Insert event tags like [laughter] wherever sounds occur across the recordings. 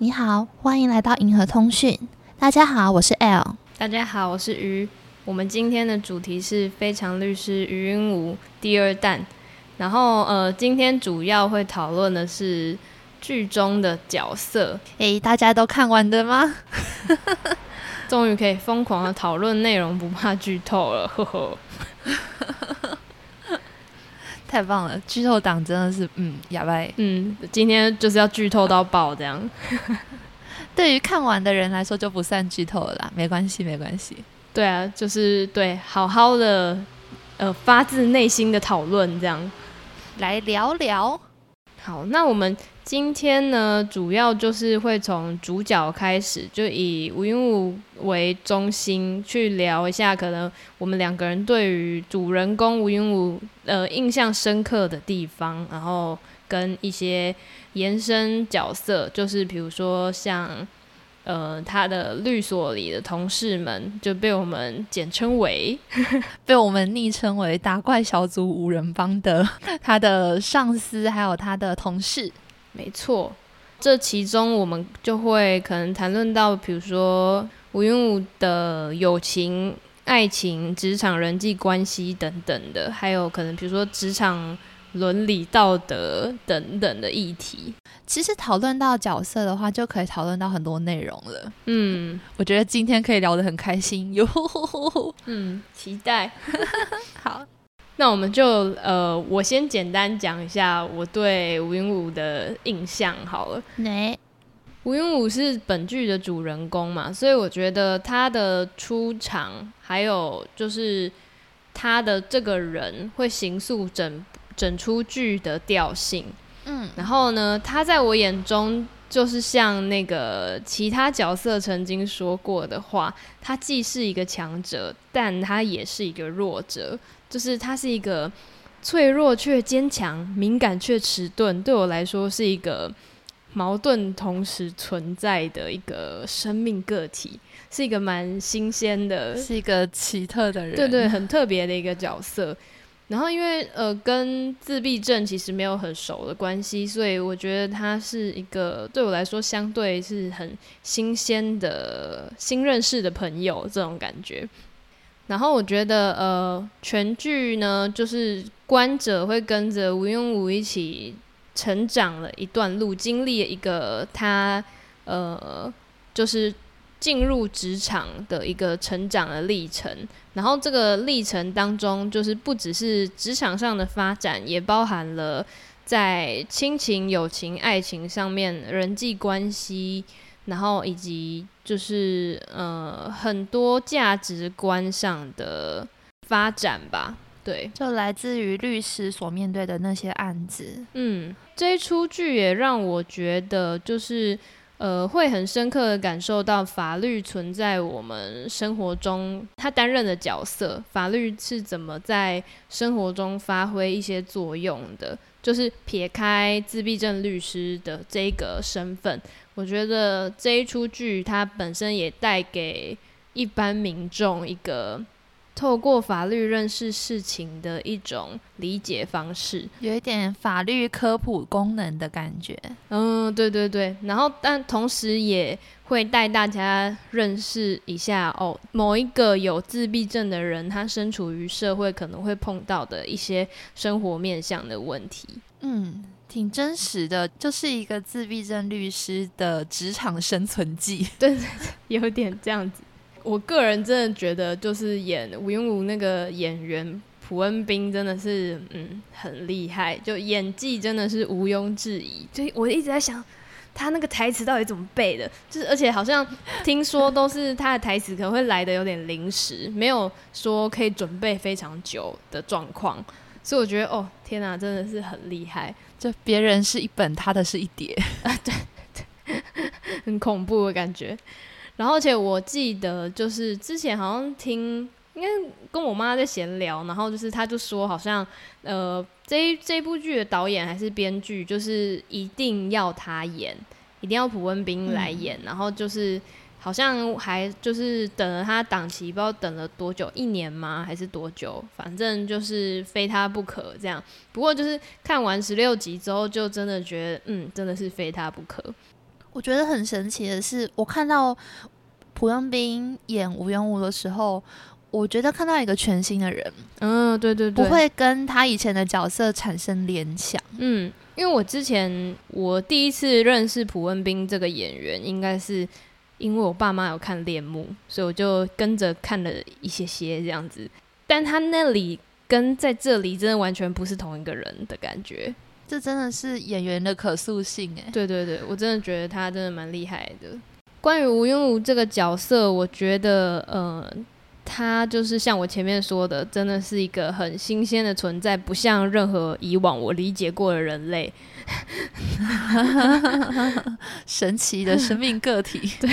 你好，欢迎来到银河通讯。大家好，我是 L。大家好，我是鱼。我们今天的主题是《非常律师余云武》第二弹。然后，呃，今天主要会讨论的是剧中的角色。诶，大家都看完的吗？[laughs] [laughs] 终于可以疯狂的讨论内容，不怕剧透了，呵呵。太棒了，剧透党真的是，嗯，哑巴。嗯，今天就是要剧透到爆，这样。[laughs] 对于看完的人来说就不算剧透了啦，没关系，没关系。对啊，就是对，好好的，呃，发自内心的讨论，这样来聊聊。好，那我们今天呢，主要就是会从主角开始，就以吴云武为中心去聊一下，可能我们两个人对于主人公吴云武呃印象深刻的地方，然后跟一些延伸角色，就是比如说像呃他的律所里的同事们，就被我们 [laughs] 简称为被我们昵称为打怪小组五人帮的他的上司，还有他的同事。没错，这其中我们就会可能谈论到，比如说吴云武的友情、爱情、职场人际关系等等的，还有可能比如说职场伦理道德等等的议题。其实讨论到角色的话，就可以讨论到很多内容了。嗯 [laughs] 我觉得今天可以聊得很开心哟。嗯，期待。[laughs] 好，那我们就呃，我先简单讲一下我对吴云武的印象好了。哪？吴云武是本剧的主人公嘛，所以我觉得他的出场，还有就是他的这个人会形塑整整出剧的调性。嗯，然后呢，他在我眼中就是像那个其他角色曾经说过的话，他既是一个强者，但他也是一个弱者，就是他是一个脆弱却坚强，敏感却迟钝。对我来说，是一个矛盾同时存在的一个生命个体，是一个蛮新鲜的，是一个奇特的人。对对，很特别的一个角色。然后因为呃跟自闭症其实没有很熟的关系，所以我觉得他是一个对我来说相对是很新鲜的新认识的朋友这种感觉。然后我觉得呃全剧呢，就是观者会跟着吴庸武一起成长了一段路，经历了一个他呃就是。进入职场的一个成长的历程，然后这个历程当中，就是不只是职场上的发展，也包含了在亲情、友情、爱情上面人际关系，然后以及就是呃很多价值观上的发展吧。对，就来自于律师所面对的那些案子。嗯，这一出剧也让我觉得就是。呃，会很深刻的感受到法律存在我们生活中，他担任的角色，法律是怎么在生活中发挥一些作用的。就是撇开自闭症律师的这个身份，我觉得这一出剧它本身也带给一般民众一个。透过法律认识事情的一种理解方式，有一点法律科普功能的感觉。嗯，对对对。然后，但同时也会带大家认识一下哦，某一个有自闭症的人，他身处于社会可能会碰到的一些生活面向的问题。嗯，挺真实的，就是一个自闭症律师的职场生存记。[laughs] [laughs] 对，有点这样子。我个人真的觉得，就是演吴云武那个演员朴恩斌真的是，嗯，很厉害，就演技真的是毋庸置疑。就我一直在想，他那个台词到底怎么背的？就是而且好像听说都是他的台词可能会来的有点临时，没有说可以准备非常久的状况。所以我觉得，哦，天哪，真的是很厉害。就别人是一本，他的是一叠啊，对对，[laughs] 很恐怖的感觉。然后，而且我记得，就是之前好像听，应该跟我妈在闲聊，然后就是她就说，好像呃，这一这部剧的导演还是编剧，就是一定要他演，一定要朴文斌来演，然后就是好像还就是等了他档期，不知道等了多久，一年吗？还是多久？反正就是非他不可这样。不过就是看完十六集之后，就真的觉得，嗯，真的是非他不可。我觉得很神奇的是，我看到朴恩斌演吴元武的时候。我觉得看到一个全新的人，嗯，对对对，不会跟他以前的角色产生联想。嗯，因为我之前我第一次认识朴文斌这个演员，应该是因为我爸妈有看《恋慕》，所以我就跟着看了一些些这样子。但他那里跟在这里真的完全不是同一个人的感觉，这真的是演员的可塑性哎。对对对，我真的觉得他真的蛮厉害的。关于吴庸武这个角色，我觉得呃。他就是像我前面说的，真的是一个很新鲜的存在，不像任何以往我理解过的人类，[laughs] 神奇的生命个体。[laughs] 对，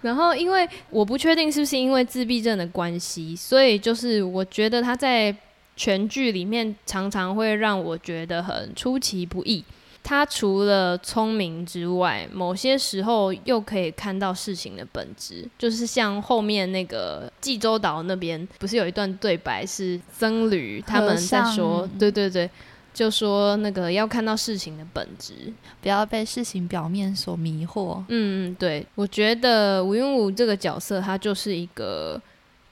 然后因为我不确定是不是因为自闭症的关系，所以就是我觉得他在全剧里面常常会让我觉得很出其不意。他除了聪明之外，某些时候又可以看到事情的本质，就是像后面那个济州岛那边，不是有一段对白是僧侣他们在说，对对对，就说那个要看到事情的本质，不要被事情表面所迷惑。嗯嗯，对，我觉得吴云武这个角色，他就是一个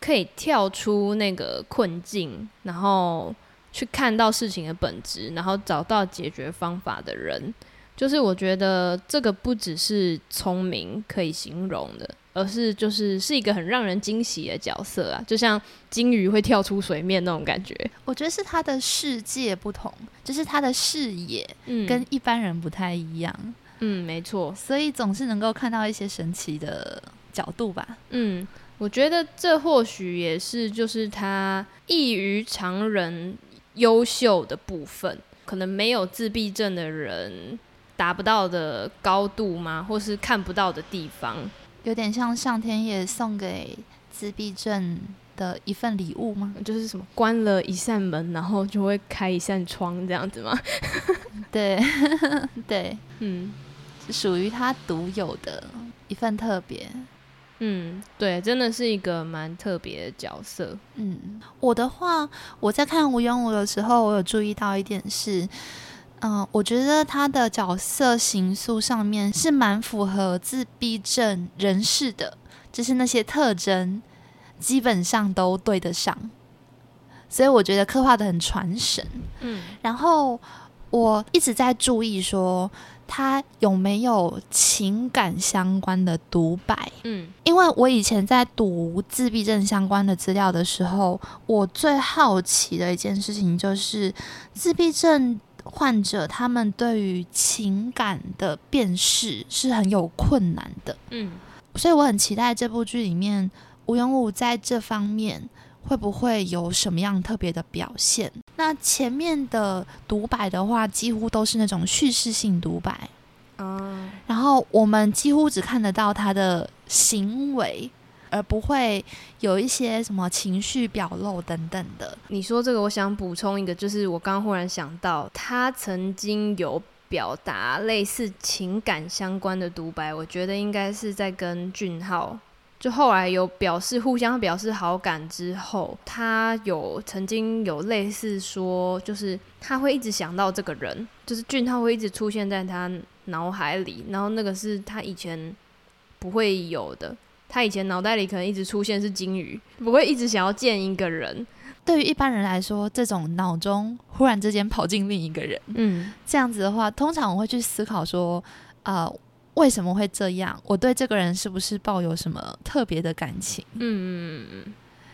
可以跳出那个困境，然后。去看到事情的本质，然后找到解决方法的人，就是我觉得这个不只是聪明可以形容的，而是就是是一个很让人惊喜的角色啊，就像金鱼会跳出水面那种感觉。我觉得是他的世界不同，就是他的视野跟一般人不太一样。嗯，没错，所以总是能够看到一些神奇的角度吧。嗯，我觉得这或许也是就是他异于常人。优秀的部分，可能没有自闭症的人达不到的高度吗？或是看不到的地方，有点像上天也送给自闭症的一份礼物吗？就是什么关了一扇门，然后就会开一扇窗这样子吗？[laughs] 对，[laughs] 对，嗯，属于他独有的一份特别。嗯，对，真的是一个蛮特别的角色。嗯，我的话，我在看吴永武的时候，我有注意到一点是，嗯，我觉得他的角色形塑上面是蛮符合自闭症人士的，就是那些特征基本上都对得上，所以我觉得刻画的很传神。嗯，然后我一直在注意说。他有没有情感相关的独白？嗯，因为我以前在读自闭症相关的资料的时候，我最好奇的一件事情就是自闭症患者他们对于情感的辨识是很有困难的。嗯，所以我很期待这部剧里面吴永武在这方面。会不会有什么样特别的表现？那前面的独白的话，几乎都是那种叙事性独白，嗯，然后我们几乎只看得到他的行为，而不会有一些什么情绪表露等等的。你说这个，我想补充一个，就是我刚刚忽然想到，他曾经有表达类似情感相关的独白，我觉得应该是在跟俊浩。就后来有表示互相表示好感之后，他有曾经有类似说，就是他会一直想到这个人，就是俊浩会一直出现在他脑海里，然后那个是他以前不会有的，他以前脑袋里可能一直出现是金鱼，不会一直想要见一个人。对于一般人来说，这种脑中忽然之间跑进另一个人，嗯，这样子的话，通常我会去思考说，啊。为什么会这样？我对这个人是不是抱有什么特别的感情？嗯嗯嗯。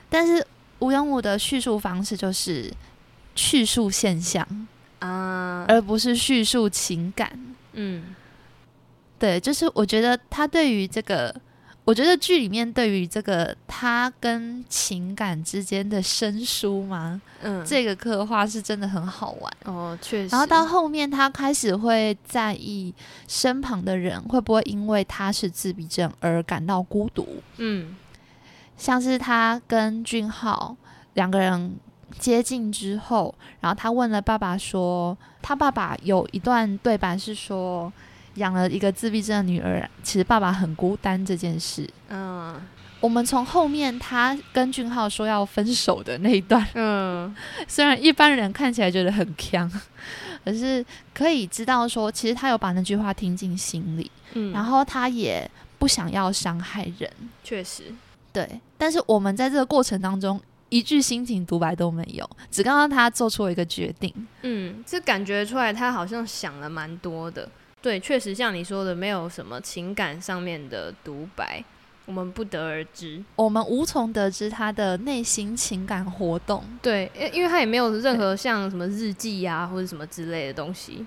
但是吴永武的叙述方式就是叙述现象啊，而不是叙述情感。嗯，对，就是我觉得他对于这个。我觉得剧里面对于这个他跟情感之间的生疏嘛，嗯，这个刻画是真的很好玩。哦，确实。然后到后面他开始会在意身旁的人会不会因为他是自闭症而感到孤独，嗯，像是他跟俊浩两个人接近之后，然后他问了爸爸说，他爸爸有一段对白是说，养了一个自闭症的女儿，其实爸爸很孤单这件事。嗯我们从后面他跟俊浩说要分手的那一段，嗯 [laughs] 虽然一般人看起来觉得很强，可是可以知道说，其实他有把那句话听进心里，嗯，然后他也不想要伤害人。确实，对，但是我们在这个过程当中，一句心情独白都没有，只看到他做出了一个决定。嗯，这感觉出来他好像想了蛮多的。对，确实像你说的，没有什么情感上面的独白，我们不得而知。我们无从得知他的内心情感活动。对，因因为他也没有任何像什么日记呀、或者什么之类的东西。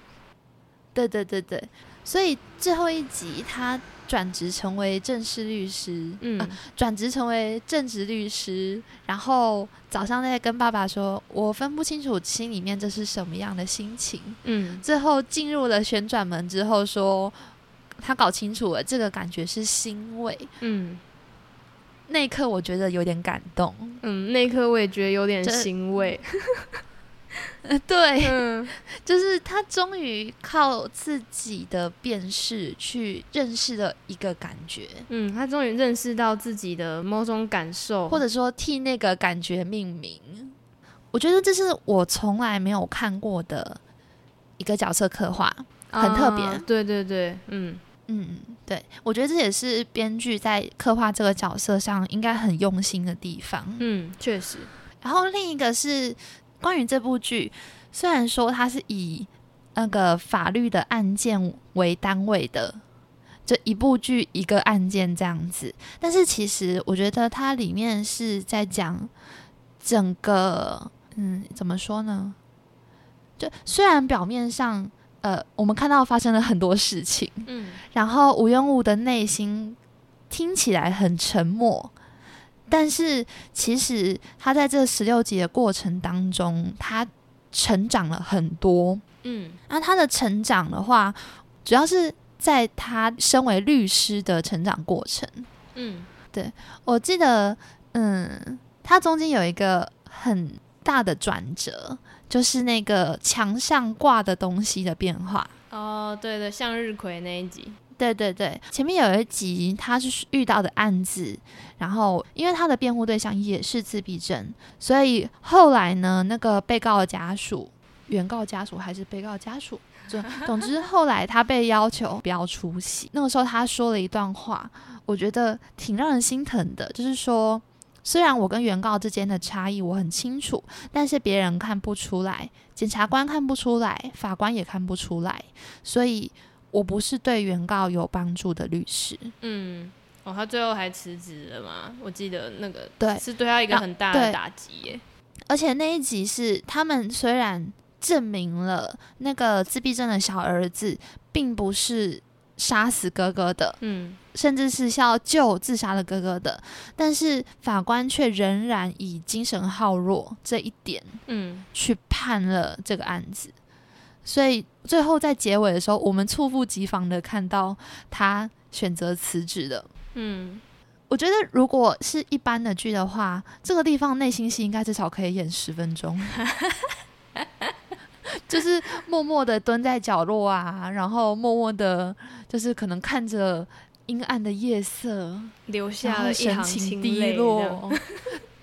对对对对，所以最后一集他转职成为正式律师，嗯啊转职成为正职律师，然后早上在跟爸爸说，我分不清楚心里面这是什么样的心情。嗯最后进入了旋转门之后说，他搞清楚了这个感觉是欣慰。嗯那一刻我觉得有点感动。嗯，那一刻我也觉得有点欣慰。[laughs] 对，嗯就是他终于靠自己的辨识去认识了一个感觉，嗯，他终于认识到自己的某种感受，或者说替那个感觉命名。我觉得这是我从来没有看过的一个角色刻画。很特别啊对对对，嗯嗯，对，我觉得这也是编剧在刻画这个角色上应该很用心的地方。嗯，确实，然后另一个是关于这部剧，虽然说它是以那个法律的案件为单位的，就一部剧一个案件这样子，但是其实我觉得它里面是在讲整个，嗯，怎么说呢？就虽然表面上，呃，我们看到发生了很多事情，嗯然后吴庸武的内心听起来很沉默，但是其实他在这十六集的过程当中，他成长了很多。嗯那他的成长的话，主要是在他身为律师的成长过程。嗯对我记得，嗯，他中间有一个很大的转折，就是那个墙上挂的东西的变化。哦，对对，向日葵那一集，对对对，前面有一集他是遇到的案子，然后因为他的辩护对象也是自闭症，所以后来呢，那个被告的家属、原告家属还是被告家属，总 [laughs] 总之后来他被要求不要出席。那个时候他说了一段话，我觉得挺让人心疼的，就是说。虽然我跟原告之间的差异我很清楚，但是别人看不出来，检察官看不出来，法官也看不出来，所以我不是对原告有帮助的律师。嗯，哦，他最后还辞职了嘛？我记得那个对，是对他一个啊很大的打击耶。而且那一集是他们虽然证明了那个自闭症的小儿子并不是杀死哥哥的，嗯甚至是要救自杀的哥哥的，但是法官却仍然以精神好弱这一点嗯去判了这个案子。所以最后在结尾的时候，我们猝不及防的看到他选择辞职了。嗯，我觉得如果是一般的剧的话，这个地方内心戏应该至少可以演十分钟，[laughs] 就是默默的蹲在角落啊，然后默默的，就是可能看着阴暗的夜色，留下了一行神情低。落，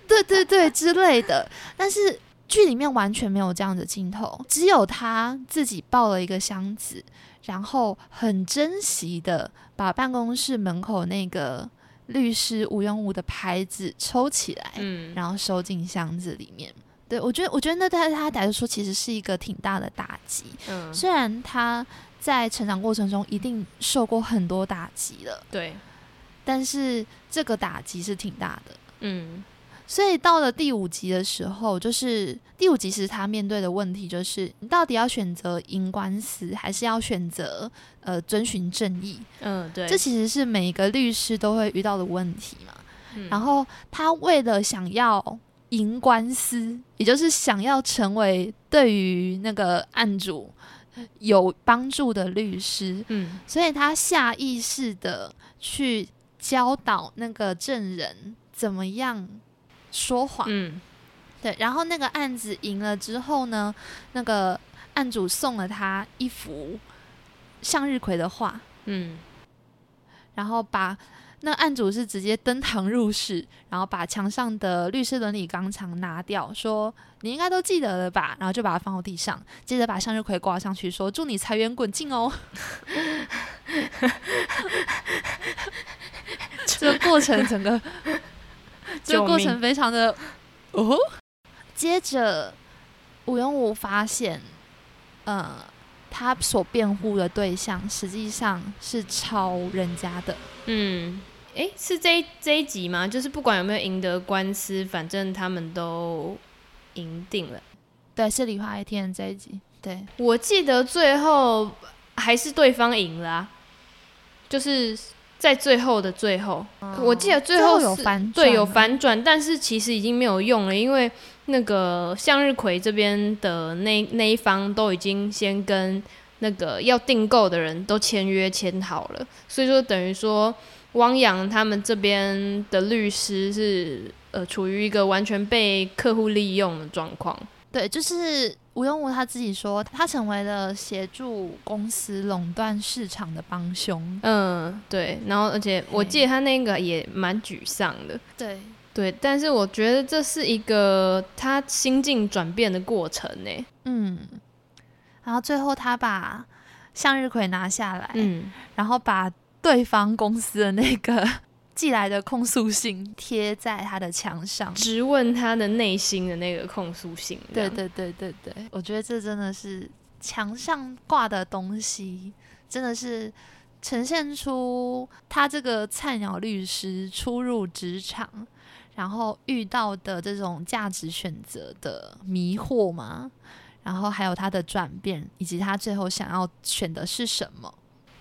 对对对之类的。但是剧里面完全没有这样的镜头，只有他自己抱了一个箱子，然后很珍惜的把办公室门口那个律师吴庸武的牌子抽起来，嗯，然后收进箱子里面。对我觉得，我觉得那对他来说其实是一个挺大的打击。嗯，虽然他在成长过程中一定受过很多打击了，对，但是这个打击是挺大的。嗯所以到了第五集的时候，就是第五集时他面对的问题就是，你到底要选择赢官司，还是要选择呃遵循正义？嗯，对，这其实是每一个律师都会遇到的问题嘛。嗯然后他为了想要赢官司，也就是想要成为对于那个案主有帮助的律师，嗯所以他下意识的去教导那个证人怎么样说谎。嗯对，然后那个案子赢了之后呢，那个案主送了他一幅向日葵的画，嗯，然后把那案主是直接登堂入室，然后把墙上的律师伦理纲常拿掉，说你应该都记得了吧，然后就把它放到地上，接着把向日葵挂上去，说祝你财源滚进哦。[laughs] 这个过程整个，[laughs] 这个过程非常的哦。接着，吴永武发现，呃，他所辩护的对象实际上是抄人家的。嗯，诶，是这一这一集吗？就是不管有没有赢得官司，反正他们都赢定了。对，是李华一天这一集。对，我记得最后还是对方赢了啊，就是在最后的最后，我记得最后有反对有反转，但是其实已经没有用了，因为那个向日葵这边的那那一方都已经先跟那个要订购的人都签约签好了，所以说等于说汪洋他们这边的律师是呃处于一个完全被客户利用的状况。对，就是吴永武他自己说，他成为了协助公司垄断市场的帮凶。嗯，对。然后，而且我记得他那个也蛮沮丧的。对，对。但是我觉得这是一个他心境转变的过程呢。嗯。然后最后他把向日葵拿下来，嗯，然后把对方公司的那个。寄来的控诉信贴在他的墙上，质问他的内心的那个控诉信。对对对对对，我觉得这真的是墙上挂的东西，真的是呈现出他这个菜鸟律师初入职场，然后遇到的这种价值选择的迷惑嘛，然后还有他的转变，以及他最后想要选的是什么。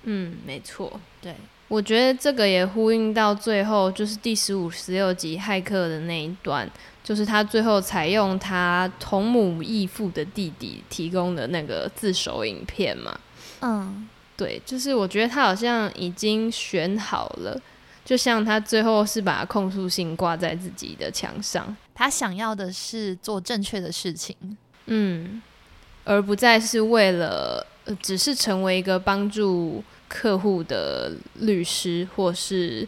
嗯，没错，对。我觉得这个也呼应到最后，就是第十五、十六集骇客的那一段，就是他最后采用他同母异父的弟弟提供的那个自首影片嘛。嗯，对，就是我觉得他好像已经选好了，就像他最后是把控诉信挂在自己的墙上，他想要的是做正确的事情，嗯，而不再是为了，呃，只是成为一个帮助。客户的律师，或是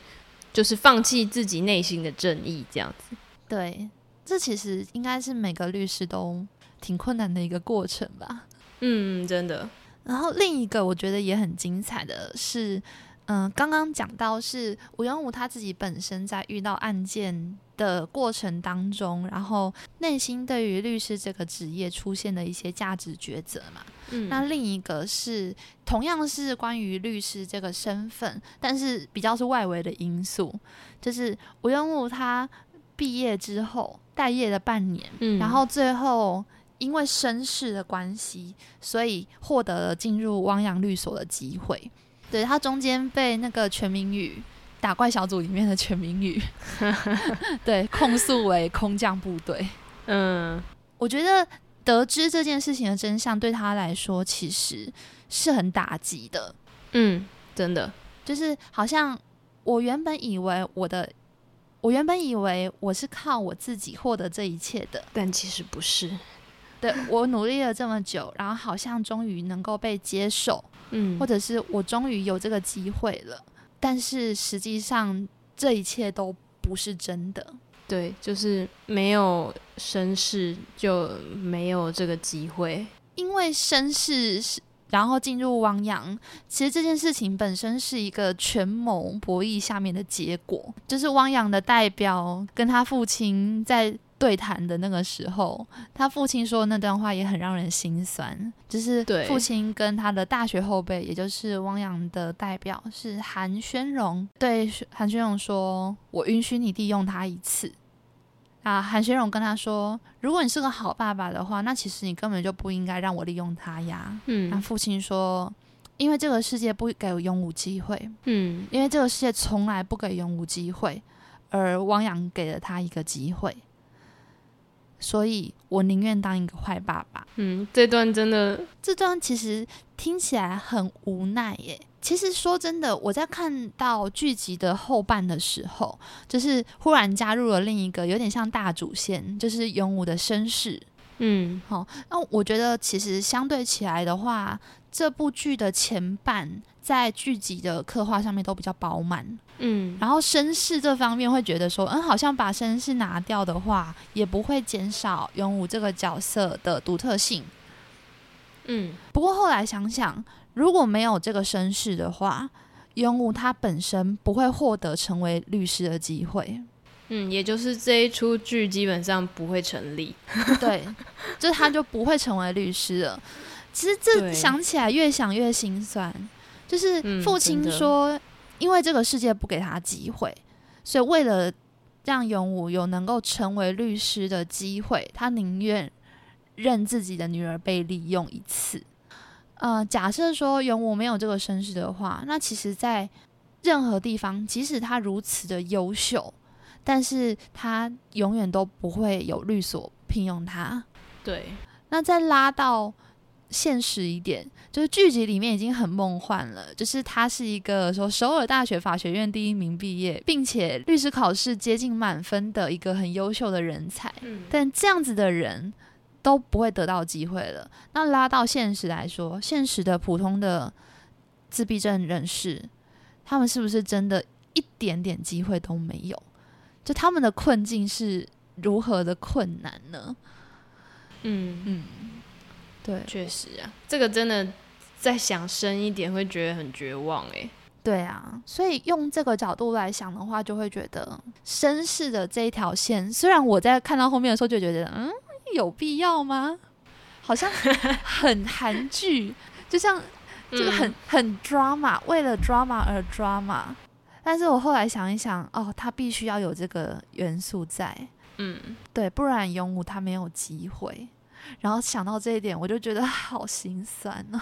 就是放弃自己内心的正义，这样子。对，这其实应该是每个律师都挺困难的一个过程吧。嗯，真的。然后另一个我觉得也很精彩的是，嗯，刚刚讲到是吴永武他自己本身在遇到案件。的过程当中，然后内心对于律师这个职业出现的一些价值抉择嘛，嗯，那另一个是同样是关于律师这个身份，但是比较是外围的因素，就是吴永武他毕业之后待业了半年，嗯，然后最后因为身世的关系，所以获得了进入汪洋律所的机会，对他中间被那个全民宇。打怪小组里面的全民语，[laughs] 对，控诉为空降部队。嗯，我觉得得知这件事情的真相对他来说其实是很打击的。嗯，真的，就是好像我原本以为我的，我原本以为我是靠我自己获得这一切的，但其实不是。对我努力了这么久，然后好像终于能够被接受，嗯，或者是我终于有这个机会了。但是实际上，这一切都不是真的。对，就是没有绅士就没有这个机会。因为绅士是，然后进入汪洋，其实这件事情本身是一个权谋博弈下面的结果。就是汪洋的代表跟他父亲在。对谈的那个时候，他父亲说那段话也很让人心酸。就是父亲跟他的大学后辈，也就是汪洋的代表是韩宣荣，对韩宣荣说：“我允许你利用他一次。”啊，韩宣荣跟他说：“如果你是个好爸爸的话，那其实你根本就不应该让我利用他呀。”嗯，那父亲说：“因为这个世界不给永武机会。”嗯，因为这个世界从来不给永武机会，而汪洋给了他一个机会。所以我宁愿当一个坏爸爸。嗯，这段真的，这段其实听起来很无奈耶。其实说真的，我在看到剧集的后半的时候，就是忽然加入了另一个有点像大主线，就是勇武的身世。嗯，好，那我觉得其实相对起来的话，这部剧的前半在剧集的刻画上面都比较饱满。嗯，然后绅士这方面会觉得说，嗯，好像把绅士拿掉的话，也不会减少勇武这个角色的独特性。嗯，不过后来想想，如果没有这个绅士的话，勇武他本身不会获得成为律师的机会。嗯，也就是这一出剧基本上不会成立。对，就他就不会成为律师了。其实这想起来越想越心酸，就是嗯父亲说，因为这个世界不给他机会，所以为了让永武有能够成为律师的机会，他宁愿认自己的女儿被利用一次。呃，假设说永武没有这个身世的话，那其实，在任何地方，即使他如此的优秀，但是他永远都不会有律所聘用他。对，那再拉到现实一点，就是剧集里面已经很梦幻了，就是他是一个说首尔大学法学院第一名毕业，并且律师考试接近满分的一个很优秀的人才，嗯，但这样子的人都不会得到机会了。那拉到现实来说，现实的普通的自闭症人士，他们是不是真的一点点机会都没有？就他们的困境是如何的困难呢？嗯，嗯，对。确实啊，这个真的再想深一点，会觉得很绝望哎。对啊，所以用这个角度来想的话，就会觉得绅士的这一条线，虽然我在看到后面的时候就觉得，嗯，有必要吗？好像很韩剧，就像就是很、很 drama，为了 drama 而 drama。但是我后来想一想，哦，他必须要有这个元素在，嗯，对，不然勇武他没有机会。然后想到这一点，我就觉得好心酸哦。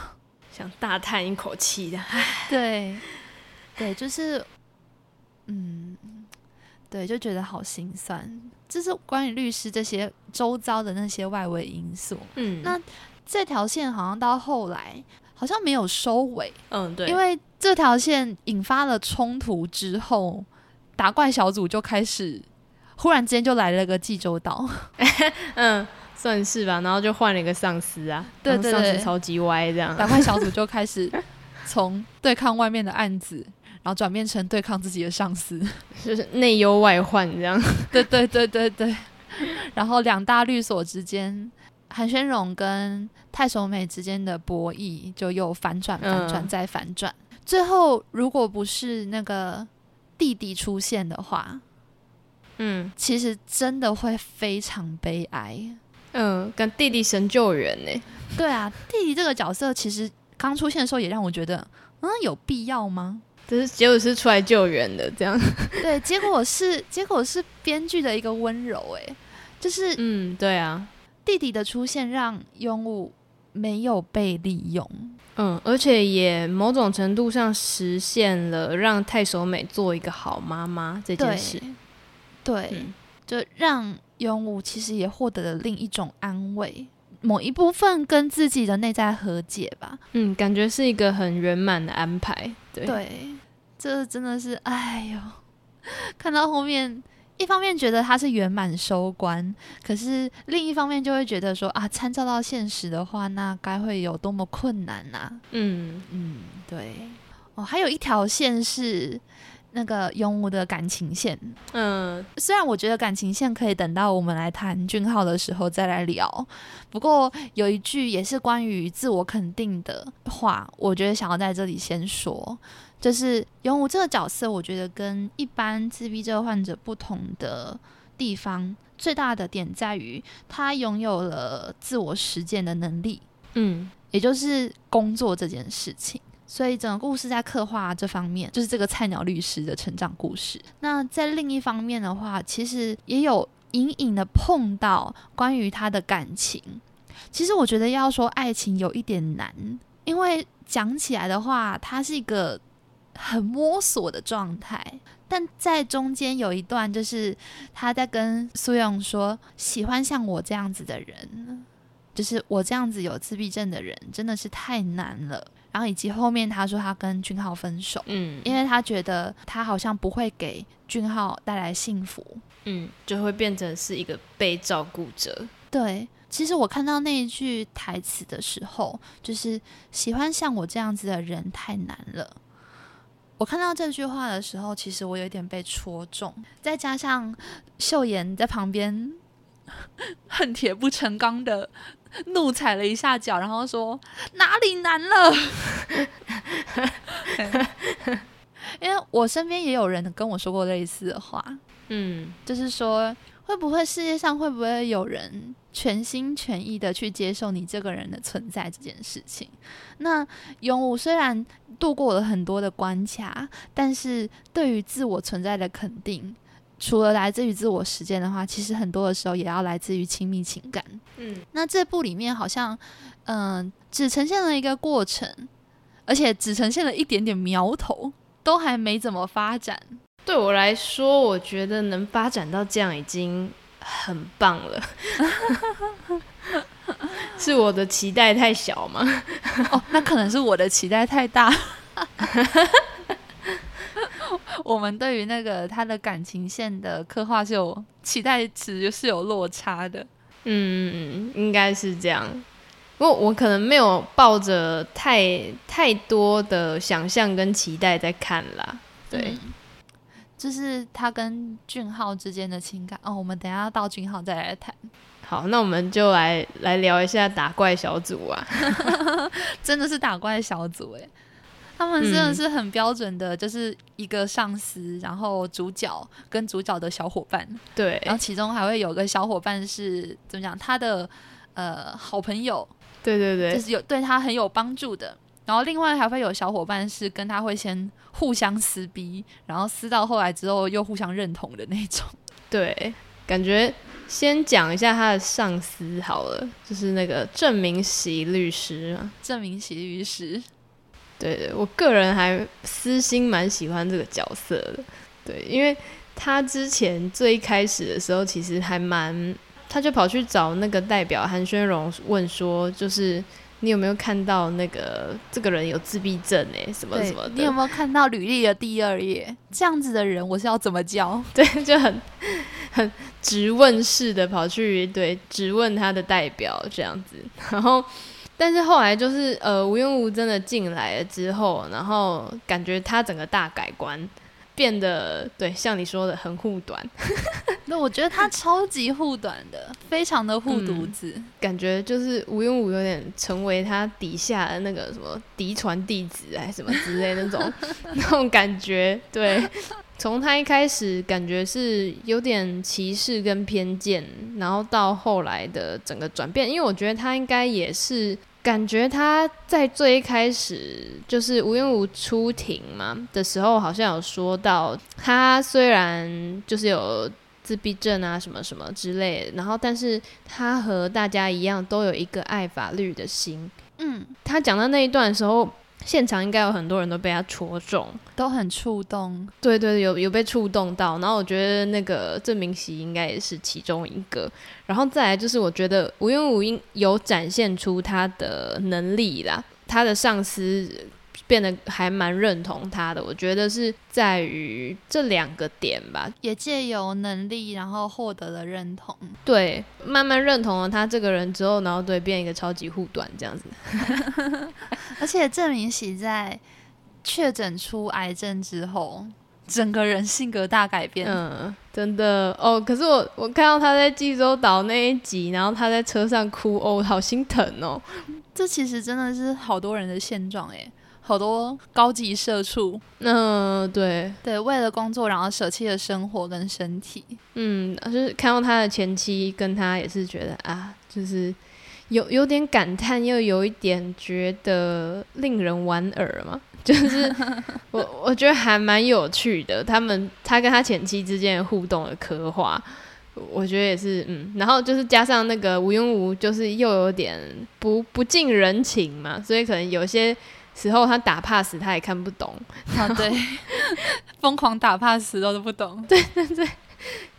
想大叹一口气的。[laughs] 对，对，就是，嗯，对，就觉得好心酸。这是关于律师这些周遭的那些外围因素。嗯，那这条线好像到后来好像没有收尾，嗯，对，因为这条线引发了冲突之后，打怪小组就开始忽然之间就来了个济州岛。[laughs] 嗯，算是吧。然后就换了一个上司啊，对对对上司超级歪这样。打怪小组就开始从对抗外面的案子，然后转变成对抗自己的上司。[laughs] 就是内忧外患这样。[laughs] 对对对对对。然后两大律所之间，韩宣荣跟太守美之间的博弈就又反转、反转嗯再反转。最后，如果不是那个弟弟出现的话，嗯其实真的会非常悲哀。嗯，跟弟弟神救援呢。对啊，弟弟这个角色其实刚出现的时候，也让我觉得，嗯，有必要吗？只是结果是出来救援的这样。对，结果是结果是编剧的一个温柔，哎，就是嗯，对啊。弟弟的出现让庸武没有被利用。嗯，而且也某种程度上实现了让太守美做一个好妈妈这件事。对，嗯就让庸武其实也获得了另一种安慰，某一部分跟自己的内在和解吧。嗯，感觉是一个很圆满的安排。对，对，这真的是，哎呦，看到后面。一方面觉得它是圆满收官，可是另一方面就会觉得说啊，参照到现实的话，那该会有多么困难呐、嗯嗯，对。哦，还有一条线是那个永武的感情线。嗯虽然我觉得感情线可以等到我们来谈俊浩的时候再来聊，不过有一句也是关于自我肯定的话，我觉得想要在这里先说，就是永武这个角色，我觉得跟一般自闭症患者不同的地方，最大的点在于他拥有了自我实践的能力。嗯也就是工作这件事情。所以整个故事在刻画这方面，就是这个菜鸟律师的成长故事。那在另一方面的话，其实也有隐隐的碰到关于他的感情。其实我觉得要说爱情有一点难，因为讲起来的话，他是一个很摸索的状态。但在中间有一段，就是他在跟苏勇说，喜欢像我这样子的人，就是我这样子有自闭症的人，真的是太难了。然后以及后面他说他跟俊浩分手，嗯因为他觉得他好像不会给俊浩带来幸福。嗯，就会变成是一个被照顾者。对，其实我看到那一句台词的时候，就是喜欢像我这样子的人太难了。我看到这句话的时候，其实我有点被戳中，再加上秀妍在旁边 [laughs] 恨铁不成钢的 [laughs] 怒踩了一下脚，然后说哪里难了？[laughs] 因为我身边也有人跟我说过类似的话，嗯就是说，会不会世界上会不会有人全心全意的去接受你这个人的存在这件事情？那勇武虽然度过了很多的关卡，但是对于自我存在的肯定，除了来自于自我实践的话，其实很多的时候也要来自于亲密情感。嗯那这部里面好像，嗯、只呈现了一个过程，而且只呈现了一点点苗头，都还没怎么发展。对我来说，我觉得能发展到这样已经很棒了。[laughs] 是我的期待太小吗？[laughs] 哦，那可能是我的期待太大。[laughs] [laughs] 我们对于那个他的感情线的刻画是有期待值是有落差的。嗯，应该是这样。不过我可能没有抱着太太多的想象跟期待在看啦。对，嗯就是他跟俊浩之间的情感。哦，我们等一下到俊浩再来谈。好，那我们就来来聊一下打怪小组啊。[laughs] 真的是打怪小组诶，他们真的是很标准的，就是一个上司，然后主角跟主角的小伙伴，对，然后其中还会有个小伙伴是怎么讲，他的呃好朋友，对对对，就是有对他很有帮助的。然后另外还会有小伙伴是跟他会先互相撕逼，然后撕到后来之后又互相认同的那种。[laughs] 对，感觉先讲一下他的上司好了，就是那个郑明喜律师嘛。郑明喜律师，对对，我个人还私心蛮喜欢这个角色的。对，因为他之前最一开始的时候，其实还蛮，他就跑去找那个代表韩宣荣问说，就是你有没有看到那个这个人有自闭症哎、什么什么的。你有没有看到履历的第二页？这样子的人我是要怎么教？[laughs] 对，就很很直问式的跑去对直问他的代表这样子，然后但是后来就是呃吴庸武真的进来了之后，然后感觉他整个大改观，变得对像你说的很护短，[laughs] 那我觉得他超级护短的，[laughs] 非常的护犊子。感觉就是吴庸武有点成为他底下的那个什么嫡传弟子还是什么之类那种 [laughs] 那种感觉，对。从他一开始感觉是有点歧视跟偏见，然后到后来的整个转变，因为我觉得他应该也是感觉他在最一开始就是吴彦武出庭嘛的时候，好像有说到他虽然就是有自闭症啊什么什么之类的，然后但是他和大家一样都有一个爱法律的心。嗯，他讲到那一段的时候，现场应该有很多人都被他戳中。都很触动。对对，有有被触动到，然后我觉得那个郑明熙应该也是其中一个，然后再来就是我觉得吴庸武英有展现出他的能力啦，他的上司变得还蛮认同他的，我觉得是在于这两个点吧，也借由能力，然后获得了认同。对，慢慢认同了他这个人之后，然后对变一个超级护短这样子，[laughs] 而且郑明喜在确诊出癌症之后，整个人性格大改变。嗯，真的哦。可是我我看到他在济州岛那一集，然后他在车上哭哦，好心疼哦。这其实真的是好多人的现状诶，好多高级社畜，嗯，对，对，为了工作然后舍弃了生活跟身体。嗯，就是看到他的前妻跟他也是觉得啊，就是有有点感叹，又有一点觉得令人莞尔嘛。[laughs] 就是我我觉得还蛮有趣的，他们他跟他前妻之间的互动的刻画，我觉得也是嗯，然后就是加上那个吴庸吴，就是又有点不不近人情嘛，所以可能有些时候，他打 pass 他也看不懂。啊，对，[laughs] 疯狂打 pass 都不懂。对对对，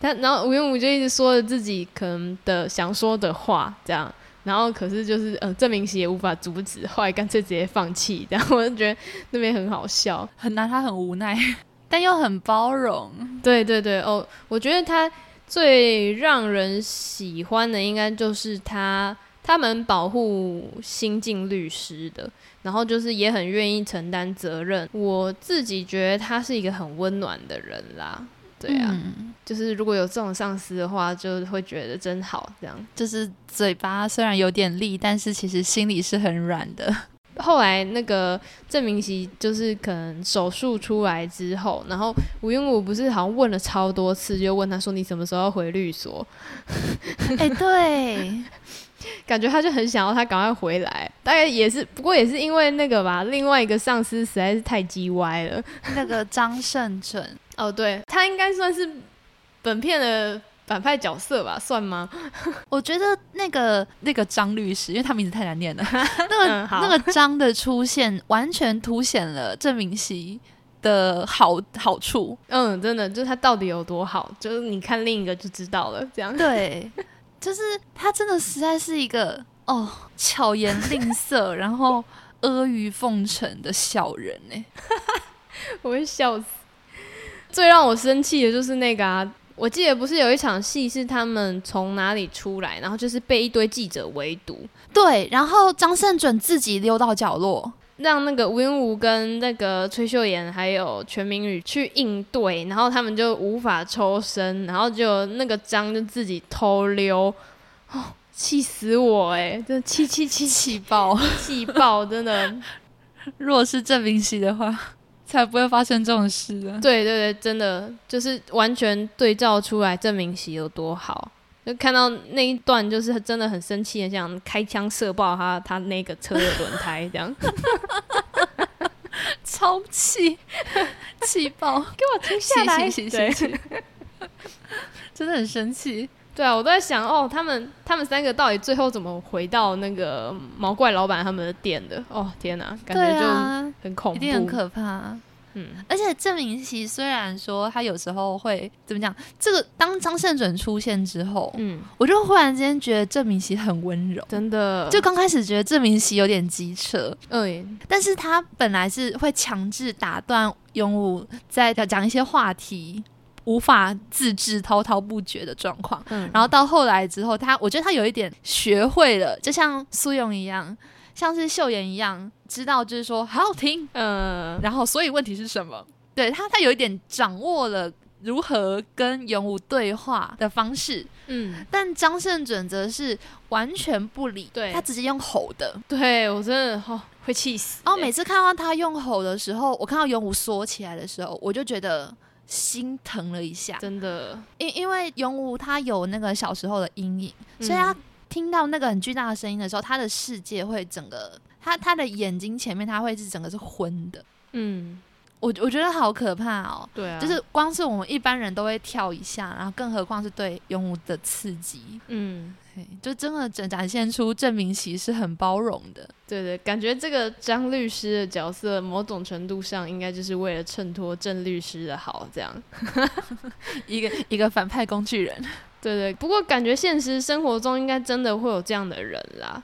他然后吴永武就一直说着自己可能的想说的话，这样，然后可是就是呃，郑明熙也无法阻止，后来干脆直接放弃。然后我就觉得那边很好笑，很难，他很无奈，[laughs] 但又很包容。对对对，哦，我觉得他最让人喜欢的应该就是他。他们保护新晋律师的，然后就是也很愿意承担责任。我自己觉得他是一个很温暖的人啦，对啊，就是如果有这种上司的话，就会觉得真好。这样就是嘴巴虽然有点利，但是其实心里是很软的。后来那个郑明熙就是可能手术出来之后，然后吴英武不是好像问了超多次，就问他说：“你什么时候要回律所？”哎，对。[laughs] 感觉他就很想要他赶快回来，大概也是，不过也是因为那个吧，另外一个上司实在是太叽歪了。那个张胜准，哦，对他应该算是本片的反派角色吧？算吗？[laughs] 我觉得那个那个张律师，因为他名字太难念了，[laughs] 那个那个张的出现，完全凸显了郑明熙的好好处。嗯，真的，就是他到底有多好，就是你看另一个就知道了。这样对。就是他真的实在是一个哦巧言令色，[laughs] 然后阿谀奉承的小人呢，我会笑死。最让我生气的就是那个啊，我记得不是有一场戏是他们从哪里出来，然后就是被一堆记者围堵，对，然后张胜准自己溜到角落。让那个吴英武跟那个崔秀妍还有全明宇去应对，然后他们就无法抽身，然后就那个张就自己偷溜，哦，气死我哎，真的气气气。气 [laughs] 爆，[laughs] 气爆，真的。[laughs] 若是郑明熙的话，才不会发生这种事啊。对对对，真的就是完全对照出来证明熙有多好。就看到那一段，就是真的很生气很，想开枪射爆他他那个车的轮胎，这样，[laughs] 超气，气爆，给我停下来！对，[laughs] 真的很生气。对啊，我都在想，哦，他们他们三个到底最后怎么回到那个毛怪老板他们的店的？哦，天哪，感觉就很恐怖，一定很可怕。嗯，而且郑明熙虽然说他有时候会怎么讲，这个当张胜准出现之后，嗯，我就忽然间觉得郑明熙很温柔，真的。就刚开始觉得郑明熙有点机车，嗯，但是他本来是会强制打断勇武在讲一些话题，无法自制、滔滔不绝的状况。嗯，然后到后来之后，他我觉得他有一点学会了，就像苏勇一样。像是秀妍一样，知道就是说好好听，嗯，然后所以问题是什么？对他，他有一点掌握了如何跟勇武对话的方式，嗯，但张胜准则是完全不理，对他直接用吼的，对我真的哦会气死。然后每次看到他用吼的时候，我看到勇武缩起来的时候，我就觉得心疼了一下，真的，因因为永武他有那个小时候的阴影，所以他。听到那个很巨大的声音的时候，他的世界会整个，他他的眼睛前面他会是整个是昏的。嗯，我我觉得好可怕哦。对啊，就是光是我们一般人都会跳一下，然后更何况是对永武的刺激。嗯，就真的展展现出郑明熙是很包容的。对对，感觉这个张律师的角色，某种程度上应该就是为了衬托郑律师的好，这样 [laughs] 一个一个反派工具人。对对，不过感觉现实生活中应该真的会有这样的人啦，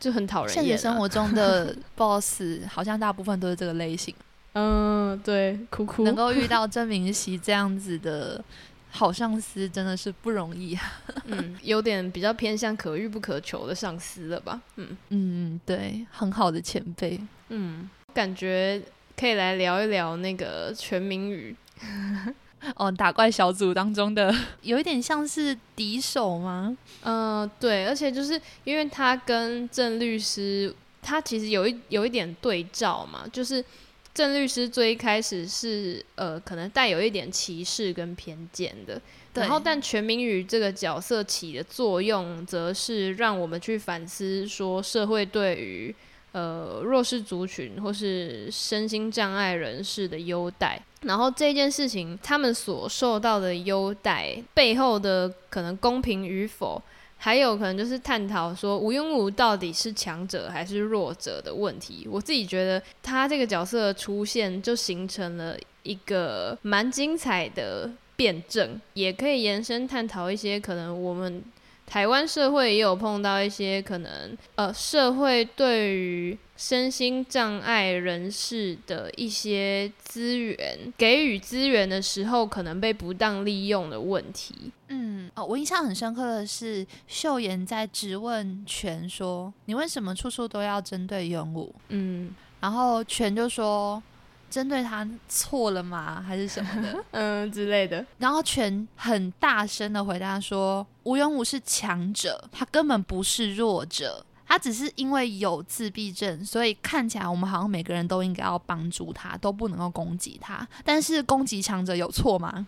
就很讨人厌。现实生活中的 boss 好像大部分都是这个类型。嗯，对，哭哭。能够遇到郑明熙这样子的好上司，真的是不容易。[laughs] 嗯，有点比较偏向可遇不可求的上司了吧？嗯嗯，对，很好的前辈。嗯，感觉可以来聊一聊那个全民语。[laughs] 哦，打怪小组当中的 [laughs] 有一点像是敌手吗？嗯，对，而且就是因为他跟郑律师，他其实有一有一点对照嘛，就是郑律师最一开始是呃，可能带有一点歧视跟偏见的，然后但全民宇这个角色起的作用，则是让我们去反思说社会对于。呃，弱势族群或是身心障碍人士的优待，然后这件事情他们所受到的优待背后的可能公平与否，还有可能就是探讨说吴庸武到底是强者还是弱者的问题。我自己觉得他这个角色的出现就形成了一个蛮精彩的辩证，也可以延伸探讨一些可能我们。台湾社会也有碰到一些可能，呃，社会对于身心障碍人士的一些资源给予资源的时候，可能被不当利用的问题。嗯，哦，我印象很深刻的是，秀妍在质问全说：“你为什么处处都要针对勇武？”嗯，然后全就说。针对他错了吗？还是什么的？[laughs] 嗯之类的。然后全很大声的回答说：“吴永武是强者，他根本不是弱者，他只是因为有自闭症，所以看起来我们好像每个人都应该要帮助他，都不能够攻击他。但是攻击强者有错吗？”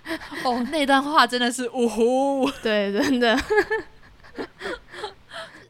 [laughs] 哦，那段话真的是呜呼，对，真的。[laughs]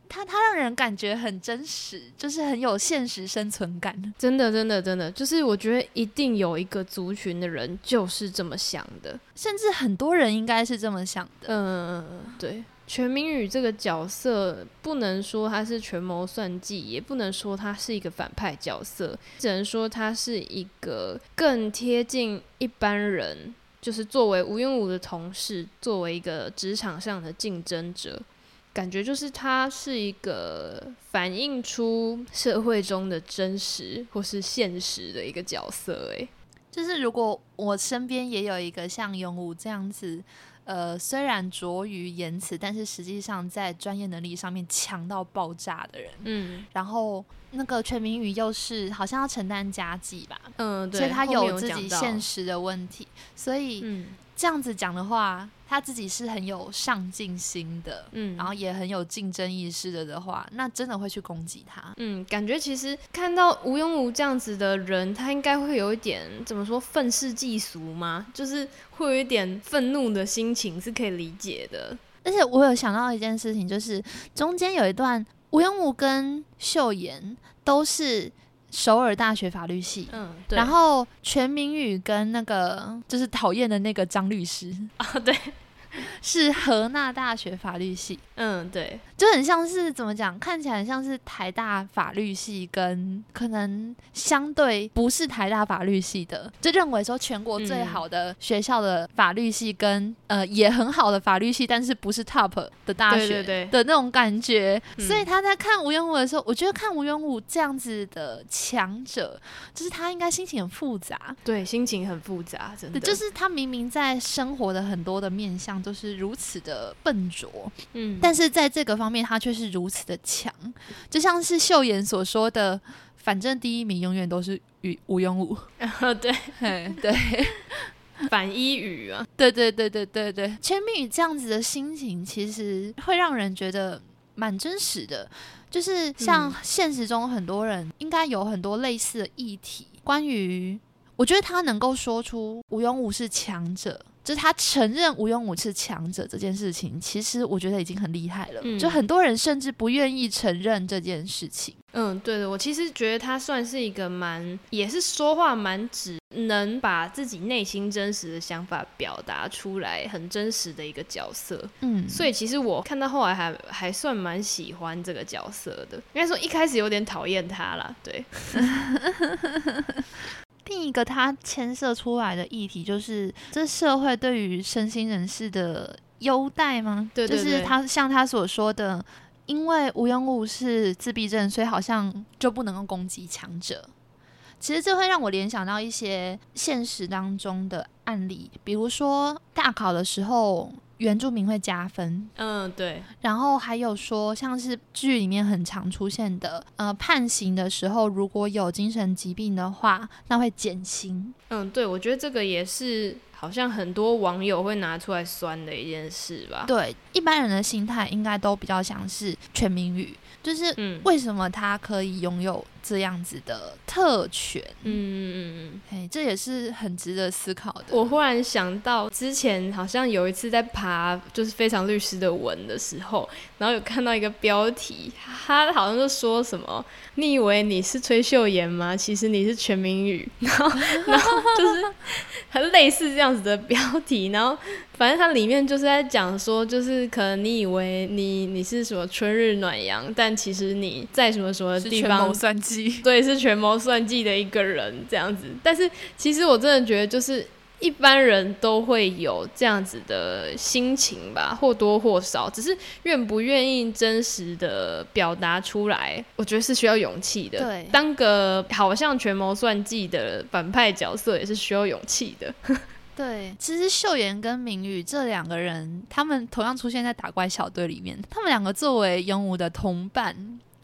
他他让人感觉很真实，就是很有现实生存感。真的，真的，真的，就是我觉得一定有一个族群的人就是这么想的，甚至很多人应该是这么想的。嗯，对。全明宇这个角色，不能说他是权谋算计，也不能说他是一个反派角色，只能说他是一个更贴近一般人，就是作为吴永武的同事，作为一个职场上的竞争者。感觉就是他是一个反映出社会中的真实或是现实的一个角色，诶，就是如果我身边也有一个像永武这样子，呃，虽然拙于言辞，但是实际上在专业能力上面强到爆炸的人，嗯，然后那个全民宇又是好像要承担家计吧，嗯，对，所以他有自己现实的问题，所以这样子讲的话。他自己是很有上进心的，嗯，然后也很有竞争意识的的话，那真的会去攻击他。嗯，感觉其实看到吴庸武这样子的人，他应该会有一点怎么说愤世嫉俗吗？就是会有一点愤怒的心情，是可以理解的。而且我有想到一件事情，就是中间有一段吴庸武跟秀妍都是。首尔大学法律系，嗯，对。然后全民宇跟那个就是讨厌的那个张律师啊，对。是河纳大学法律系，嗯，对，就很像是怎么讲，看起来很像是台大法律系跟可能相对不是台大法律系的，就认为说全国最好的学校的法律系跟呃也很好的法律系，但是不是 top 的大学的那种感觉。所以他在看吴永武的时候，我觉得看吴永武这样子的强者，就是他应该心情很复杂，对，心情很复杂，真的，就是他明明在生活的很多的面相。都是如此的笨拙，嗯，但是在这个方面，他却是如此的强，就像是秀妍所说的，反正第一名永远都是与吴庸武，[laughs] [laughs] 对，对，反一语啊，对对对对对对，千明宇这样子的心情，其实会让人觉得蛮真实的，就是像现实中很多人应该有很多类似的议题，关于我觉得他能够说出吴庸武是强者。就是他承认吴永武是强者这件事情，其实我觉得已经很厉害了。就很多人甚至不愿意承认这件事情。嗯，对的，我其实觉得他算是一个蛮，也是说话蛮直，能把自己内心真实的想法表达出来，很真实的一个角色。嗯，所以其实我看到后来还还算蛮喜欢这个角色的。应该说一开始有点讨厌他了，对。[laughs] 另一个他牵涉出来的议题，就是这社会对于身心人士的优待吗？对对对，就是他像他所说的，因为无缘无是自闭症，所以好像就不能够攻击强者。其实这会让我联想到一些现实当中的案例，比如说大考的时候。原住民会加分，嗯，对。然后还有说，像是剧里面很常出现的，呃，判刑的时候，如果有精神疾病的话，那会减刑。嗯，对，我觉得这个也是好像很多网友会拿出来酸的一件事吧。对，一般人的心态应该都比较像是全民语，就是为什么他可以拥有这样子的特权。嗯嗯嗯。哎，这也是很值得思考的。我忽然想到，之前好像有一次在爬就是非常律师的文的时候，然后有看到一个标题，他好像就说什么：“你以为你是崔秀妍吗？其实你是全民宇。[laughs] ”然后，然后就是很类似这样子的标题。然后，反正它里面就是在讲说，就是可能你以为你你是什么春日暖阳，但其实你在什么什么地方算计，[laughs] 对，是权谋算计的一个人这样子。但是其实我真的觉得，就是一般人都会有这样子的心情吧，或多或少，只是愿不愿意真实的表达出来，我觉得是需要勇气的。对，当个好像权谋算计的反派角色，也是需要勇气的。[laughs] 对，其实秀妍跟明宇这两个人，他们同样出现在打怪小队里面，他们两个作为勇武的同伴，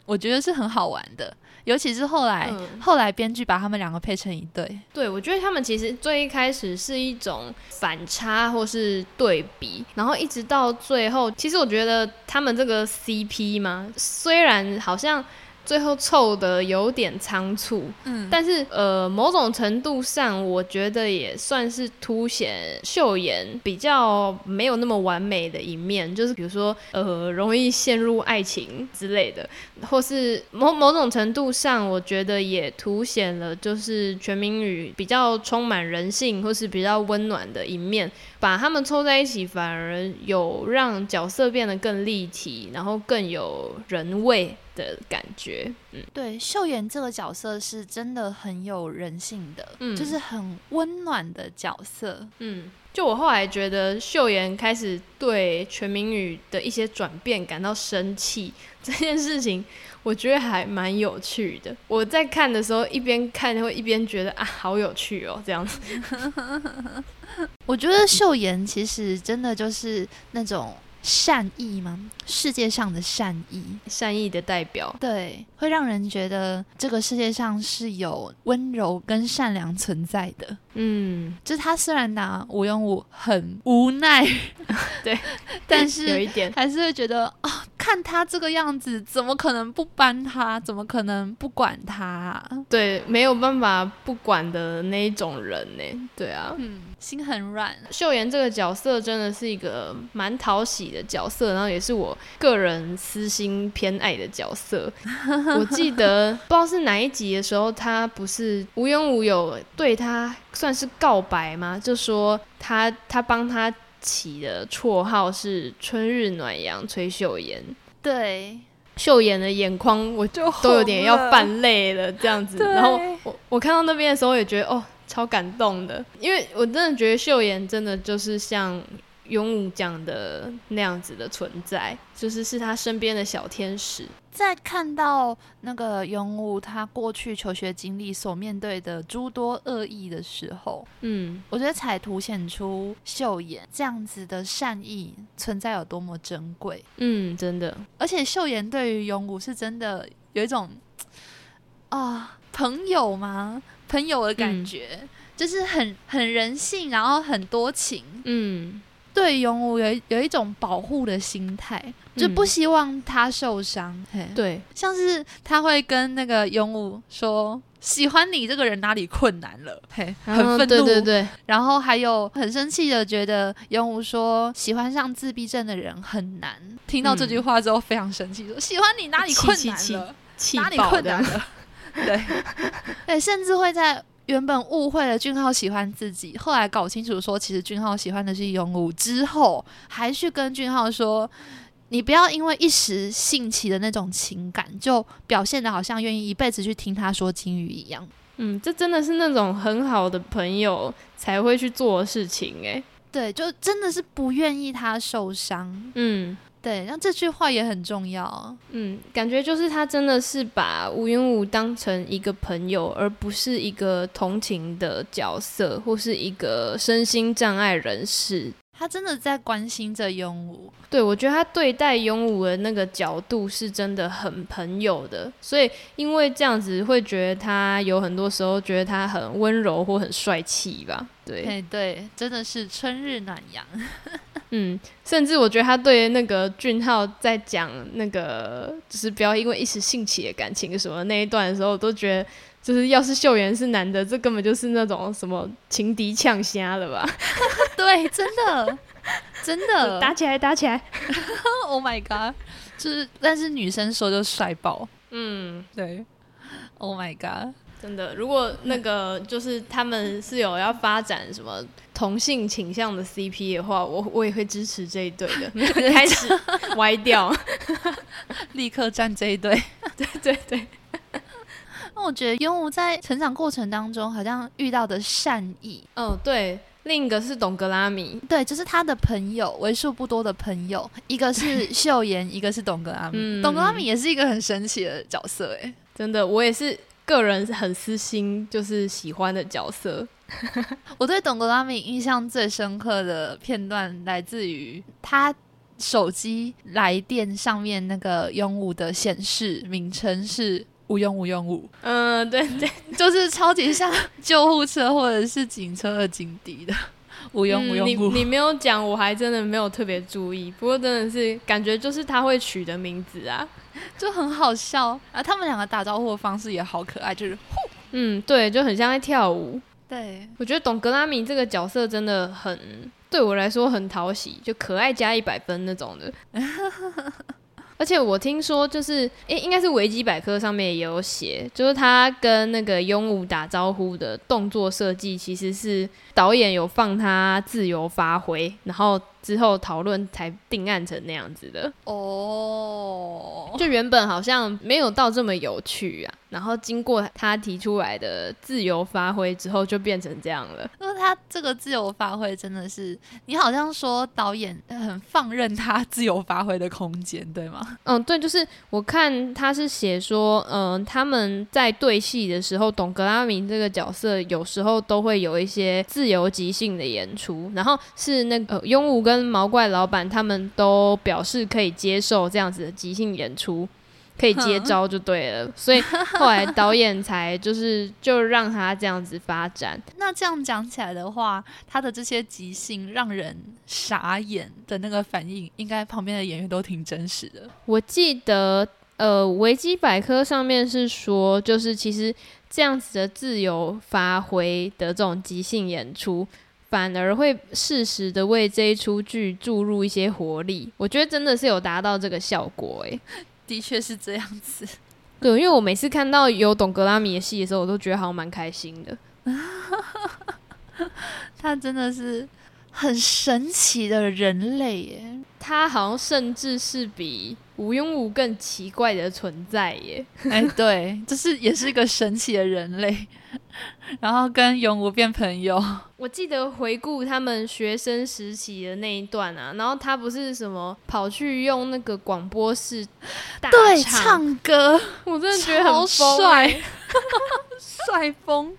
我觉得是很好玩的。尤其是后来，后来编剧把他们两个配成一对。对，我觉得他们其实最一开始是一种反差或是对比，然后一直到最后，其实我觉得他们这个 CP 嘛，虽然好像。最后凑的有点仓促，嗯，但是呃，某种程度上，我觉得也算是凸显秀妍比较没有那么完美的一面，就是比如说呃，容易陷入爱情之类的，或是某某种程度上，我觉得也凸显了就是全民语比较充满人性或是比较温暖的一面，把他们凑在一起，反而有让角色变得更立体，然后更有人味。的感觉，嗯，对，秀妍这个角色是真的很有人性的，嗯，就是很温暖的角色，嗯，就我后来觉得秀妍开始对全民语的一些转变感到生气这件事情，我觉得还蛮有趣的。我在看的时候一边看会一边觉得啊，好有趣哦，这样子。[laughs] 我觉得秀妍其实真的就是那种。善意吗？世界上的善意，善意的代表，对，会让人觉得这个世界上是有温柔跟善良存在的。嗯，就是他虽然拿无用武很无奈，[laughs] 对，[laughs] 但是有一点还是会觉得啊，看他这个样子，怎么可能不帮他？怎么可能不管他？对，没有办法不管的那一种人呢？对啊，嗯，心很软。秀妍这个角色真的是一个蛮讨喜的角色，然后也是我个人私心偏爱的角色。[laughs] 我记得不知道是哪一集的时候，他不是无缘无有对他。算是告白吗？就说他他帮他起的绰号是“春日暖阳”崔秀妍。对，秀妍的眼眶我就都有点要泛泪了，这样子。然后我我看到那边的时候也觉得哦，超感动的，因为我真的觉得秀妍真的就是像。勇武讲的那样子的存在，就是是他身边的小天使。在看到那个勇武他过去求学经历所面对的诸多恶意的时候，嗯，我觉得才凸显出秀妍这样子的善意存在有多么珍贵。嗯，真的。而且秀妍对于勇武是真的有一种 [tsk] 啊朋友吗？朋友的感觉，就是很很人性，然后很多情。嗯。对勇武有有一种保护的心态，就不希望他受伤。对，像是他会跟那个勇武说：“喜欢你这个人哪里困难了？”嘿，很愤怒。对对对。然后还有很生气的，觉得勇武说喜欢上自闭症的人很难。听到这句话之后，非常生气，说：“喜欢你哪里困难了？哪里困难了？[laughs] ”对，[laughs] 对，甚至会在。原本误会了俊浩喜欢自己，后来搞清楚说其实俊浩喜欢的是勇武，之后还去跟俊浩说：“你不要因为一时兴起的那种情感，就表现的好像愿意一辈子去听他说金鱼一样。”嗯，这真的是那种很好的朋友才会去做的事情，诶，对，就真的是不愿意他受伤。嗯。对，那这句话也很重要。嗯，感觉就是他真的是把吴云武当成一个朋友，而不是一个同情的角色，或是一个身心障碍人士。他真的在关心着勇武。对，我觉得他对待勇武的那个角度是真的很朋友的。所以因为这样子，会觉得他有很多时候觉得他很温柔或很帅气吧？对，对，真的是春日暖阳。[laughs] 嗯，甚至我觉得他对那个俊浩在讲那个，就是不要因为一时兴起的感情什么那一段的时候，我都觉得，就是要是秀妍是男的，这根本就是那种什么情敌呛瞎了吧？[laughs] 对，真的，真的打起来，打起来！[laughs] Oh my god！就是，但是女生说就帅爆。嗯，对。Oh my god！真的，如果那个就是他们是有要发展什么同性倾向的 CP 的话，我我也会支持这一对的。[laughs] [laughs] 开始歪掉，[laughs] 立刻站这一对。对对对。那我觉得庸武在成长过程当中好像遇到的善意，哦对，另一个是董格拉米，对，就是他的朋友，为数不多的朋友，一个是秀妍，一个是董格拉米。董格拉米也是一个很神奇的角色，哎，真的，我也是。个人是很私心，就是喜欢的角色。[laughs] 我对董格拉米印象最深刻的片段，来自于他手机来电上面那个用武的显示名称是无用无用武。嗯，对对，就是超级像救护车或者是警车的警笛的无用无用武。你你没有讲，我还真的没有特别注意。不过真的是感觉就是他会取的名字啊。就很好笑啊！他们两个打招呼的方式也好可爱，就是呼，嗯，对，就很像在跳舞。对，我觉得董格拉米这个角色真的很对我来说很讨喜，就可爱加一百分那种的。[laughs] 而且我听说，就是诶，应该是维基百科上面也有写，就是他跟那个鹦鹉打招呼的动作设计，其实是导演有放他自由发挥，然后。之后讨论才定案成那样子的哦，就原本好像没有到这么有趣啊，然后经过他提出来的自由发挥之后，就变成这样了。因为他这个自由发挥真的是，你好像说导演很放任他自由发挥的空间，对吗？嗯，对，就是我看他是写说，嗯，他们在对戏的时候，董格拉明这个角色有时候都会有一些自由即兴的演出，然后是那个庸武跟跟毛怪老板他们都表示可以接受这样子的即兴演出，可以接招就对了。所以后来导演才就是 [laughs] 就让他这样子发展。那这样讲起来的话，他的这些即兴让人傻眼的那个反应，应该旁边的演员都挺真实的。我记得呃，维基百科上面是说，就是其实这样子的自由发挥的这种即兴演出。反而会适时的为这一出剧注入一些活力，我觉得真的是有达到这个效果诶，[laughs] 的确是这样子。对，因为我每次看到有懂格拉米的戏的时候，我都觉得好像蛮开心的。[laughs] 他真的是很神奇的人类耶，他好像甚至是比吴庸武更奇怪的存在耶。[laughs] 哎，对，就是也是一个神奇的人类。然后跟永无变朋友。我记得回顾他们学生时期的那一段啊，然后他不是什么跑去用那个广播室对唱歌，我真的觉得很帅，[laughs] 帅疯！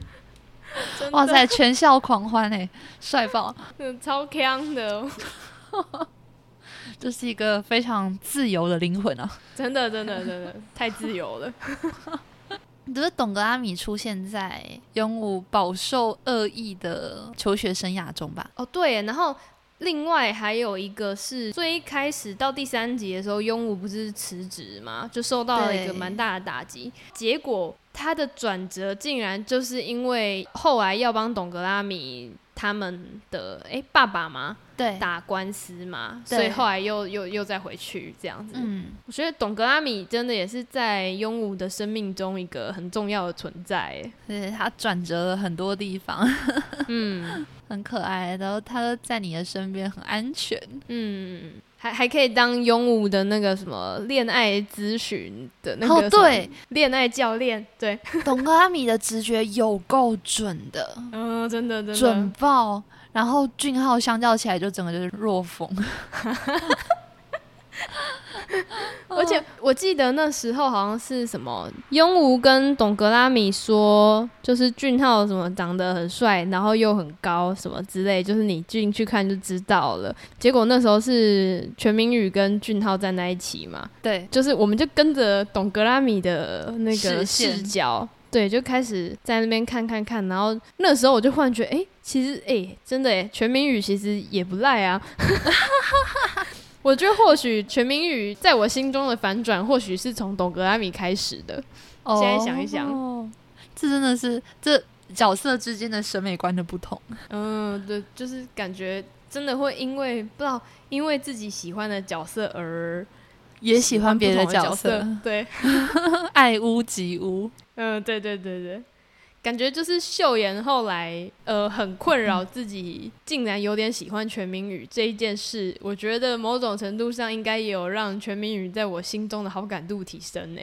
哇塞，全校狂欢哎，帅爆，超强的，[laughs] 这是一个非常自由的灵魂啊！真的，真的，真的太自由了。[laughs] 你觉得董格拉米出现在永武饱受恶意的求学生涯中吧？哦，对，然后另外还有一个是最开始到第三集的时候，庸武不是辞职嘛，就受到了一个蛮大的打击。结果他的转折竟然就是因为后来要帮董格拉米他们的哎爸爸吗？对，打官司嘛，所以后来又又又再回去这样子。嗯，我觉得董格拉米真的也是在庸武的生命中一个很重要的存在。对，他转折了很多地方，嗯，[laughs] 很可爱，然后他在你的身边很安全。嗯，还还可以当勇武的那个什么恋爱咨询的那个对恋爱教练。对，[laughs] 董哥阿米的直觉有够准的，嗯，真的真的准爆。然后俊浩相较起来就整个就是弱风，[laughs] [laughs] 而且我记得那时候好像是什么，庸武跟董格拉米说，就是俊浩什么长得很帅，然后又很高什么之类，就是你进去看就知道了。结果那时候是全明宇跟俊浩站在一起嘛，对，就是我们就跟着董格拉米的那个视角。对，就开始在那边看看看，然后那时候我就忽然觉得，哎、其实哎、真的哎，全民宇其实也不赖啊。我觉得或许全民语在我心中的反转，或许是从董格拉米开始的。现在想一想哦，这真的是这角色之间的审美观的不同。嗯，对，就是感觉真的会因为不知道因为自己喜欢的角色而也喜欢别的的角色色，，对，[laughs] 爱屋及乌。嗯，对对对对，感觉就是秀妍后来呃很困扰自己，竟然有点喜欢全民宇这一件事，我觉得某种程度上应该也有让全民宇在我心中的好感度提升呢。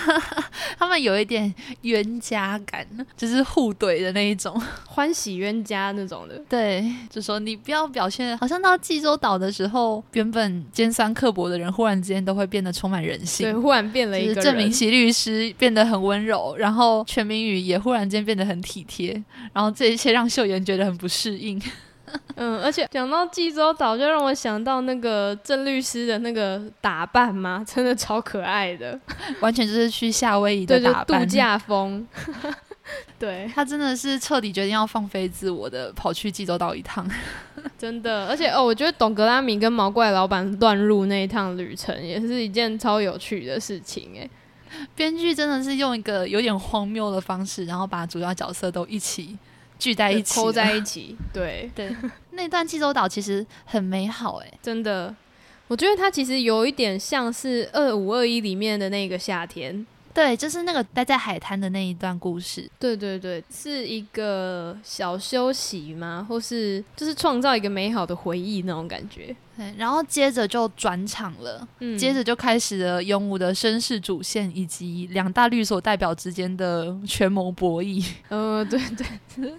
[laughs] 他们有一点冤家感，就是互怼的那一种。[laughs] 欢喜冤家那种的，对，就说你不要表现，好像到济州岛的时候，原本尖酸刻薄的人，忽然之间都会变得充满人性对，忽然变了就是一个人，郑明其律师变得很温柔，然后全民宇也忽然间变得很体贴，然后这一切让秀妍觉得很不适应。嗯，而且讲到济州岛，就让我想到那个郑律师的那个打扮嘛，[laughs] 真的超可爱的，完全就是去夏威夷的打扮，度假风，[laughs] 对，他真的是彻底决定要放飞自我的，跑去济州岛一趟。真的，而且哦，我觉得董格拉米跟毛怪老板乱入那一趟旅程，也是一件超有趣的事情哎。[laughs] 编剧真的是用一个有点荒谬的方式，然后把主要角色都一起聚在一起了，扣在一起，[laughs] 对，对，那段济州岛其实很美好哎、真的，我觉得它其实有一点像是二五二一里面的那个夏天，对，就是那个待在海滩的那一段故事。对对对，是一个小休息吗？或是就是创造一个美好的回忆那种感觉。对，然后接着就转场了，嗯，接着就开始了勇武的身世主线以及两大律所代表之间的权谋博弈。[laughs] 呃，对对，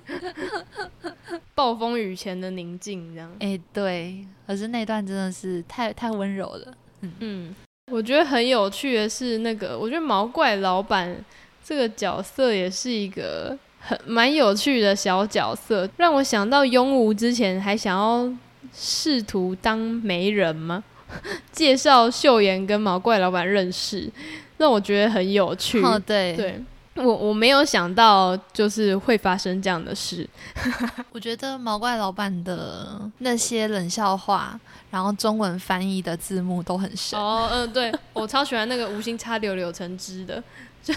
暴风雨前的宁静，这样。哎、对，可是那段真的是太太温柔了。嗯，我觉得很有趣的是，那个我觉得毛怪老板这个角色也是一个很蛮有趣的小角色，让我想到庸武之前还想要试图当媒人吗？[laughs] 介绍秀妍跟毛怪老板认识，让我觉得很有趣。哦，对，对 [laughs] 我我没有想到就是会发生这样的事。[laughs] 我觉得毛怪老板的那些冷笑话，然后中文翻译的字幕都很神。哦，嗯，对我超喜欢那个无心插柳柳成枝的，就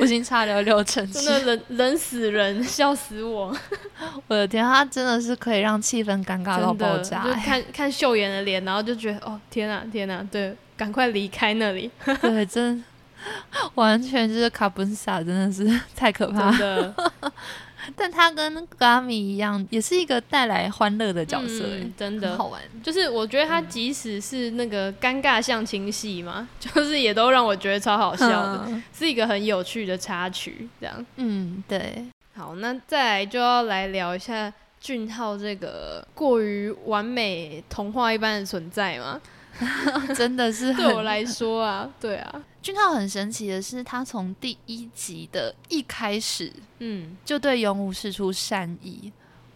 无心插柳柳橙汁，真的冷冷死人，笑死我。[laughs] 我的天，他真的是可以让气氛尴尬到，爆炸、就欸。看看秀妍的脸，然后就觉得哦，天哪，天哪，对，赶快离开那里，对，真 [laughs] 完全就是卡本萨，真的是太可怕了。[laughs] 但他跟格拉米一样，也是一个带来欢乐的角色、欸，嗯真的好玩。就是我觉得他即使是那个尴尬相亲戏嘛，就是也都让我觉得超好笑的，嗯是一个很有趣的插曲。这样，嗯，对，好，那再来就要来聊一下俊浩这个过于完美童话一般的存在嘛。[laughs] 真的是对我。来说啊，对啊，俊浩很神奇的是，他从第一集的一开始嗯，就对勇武示出善意，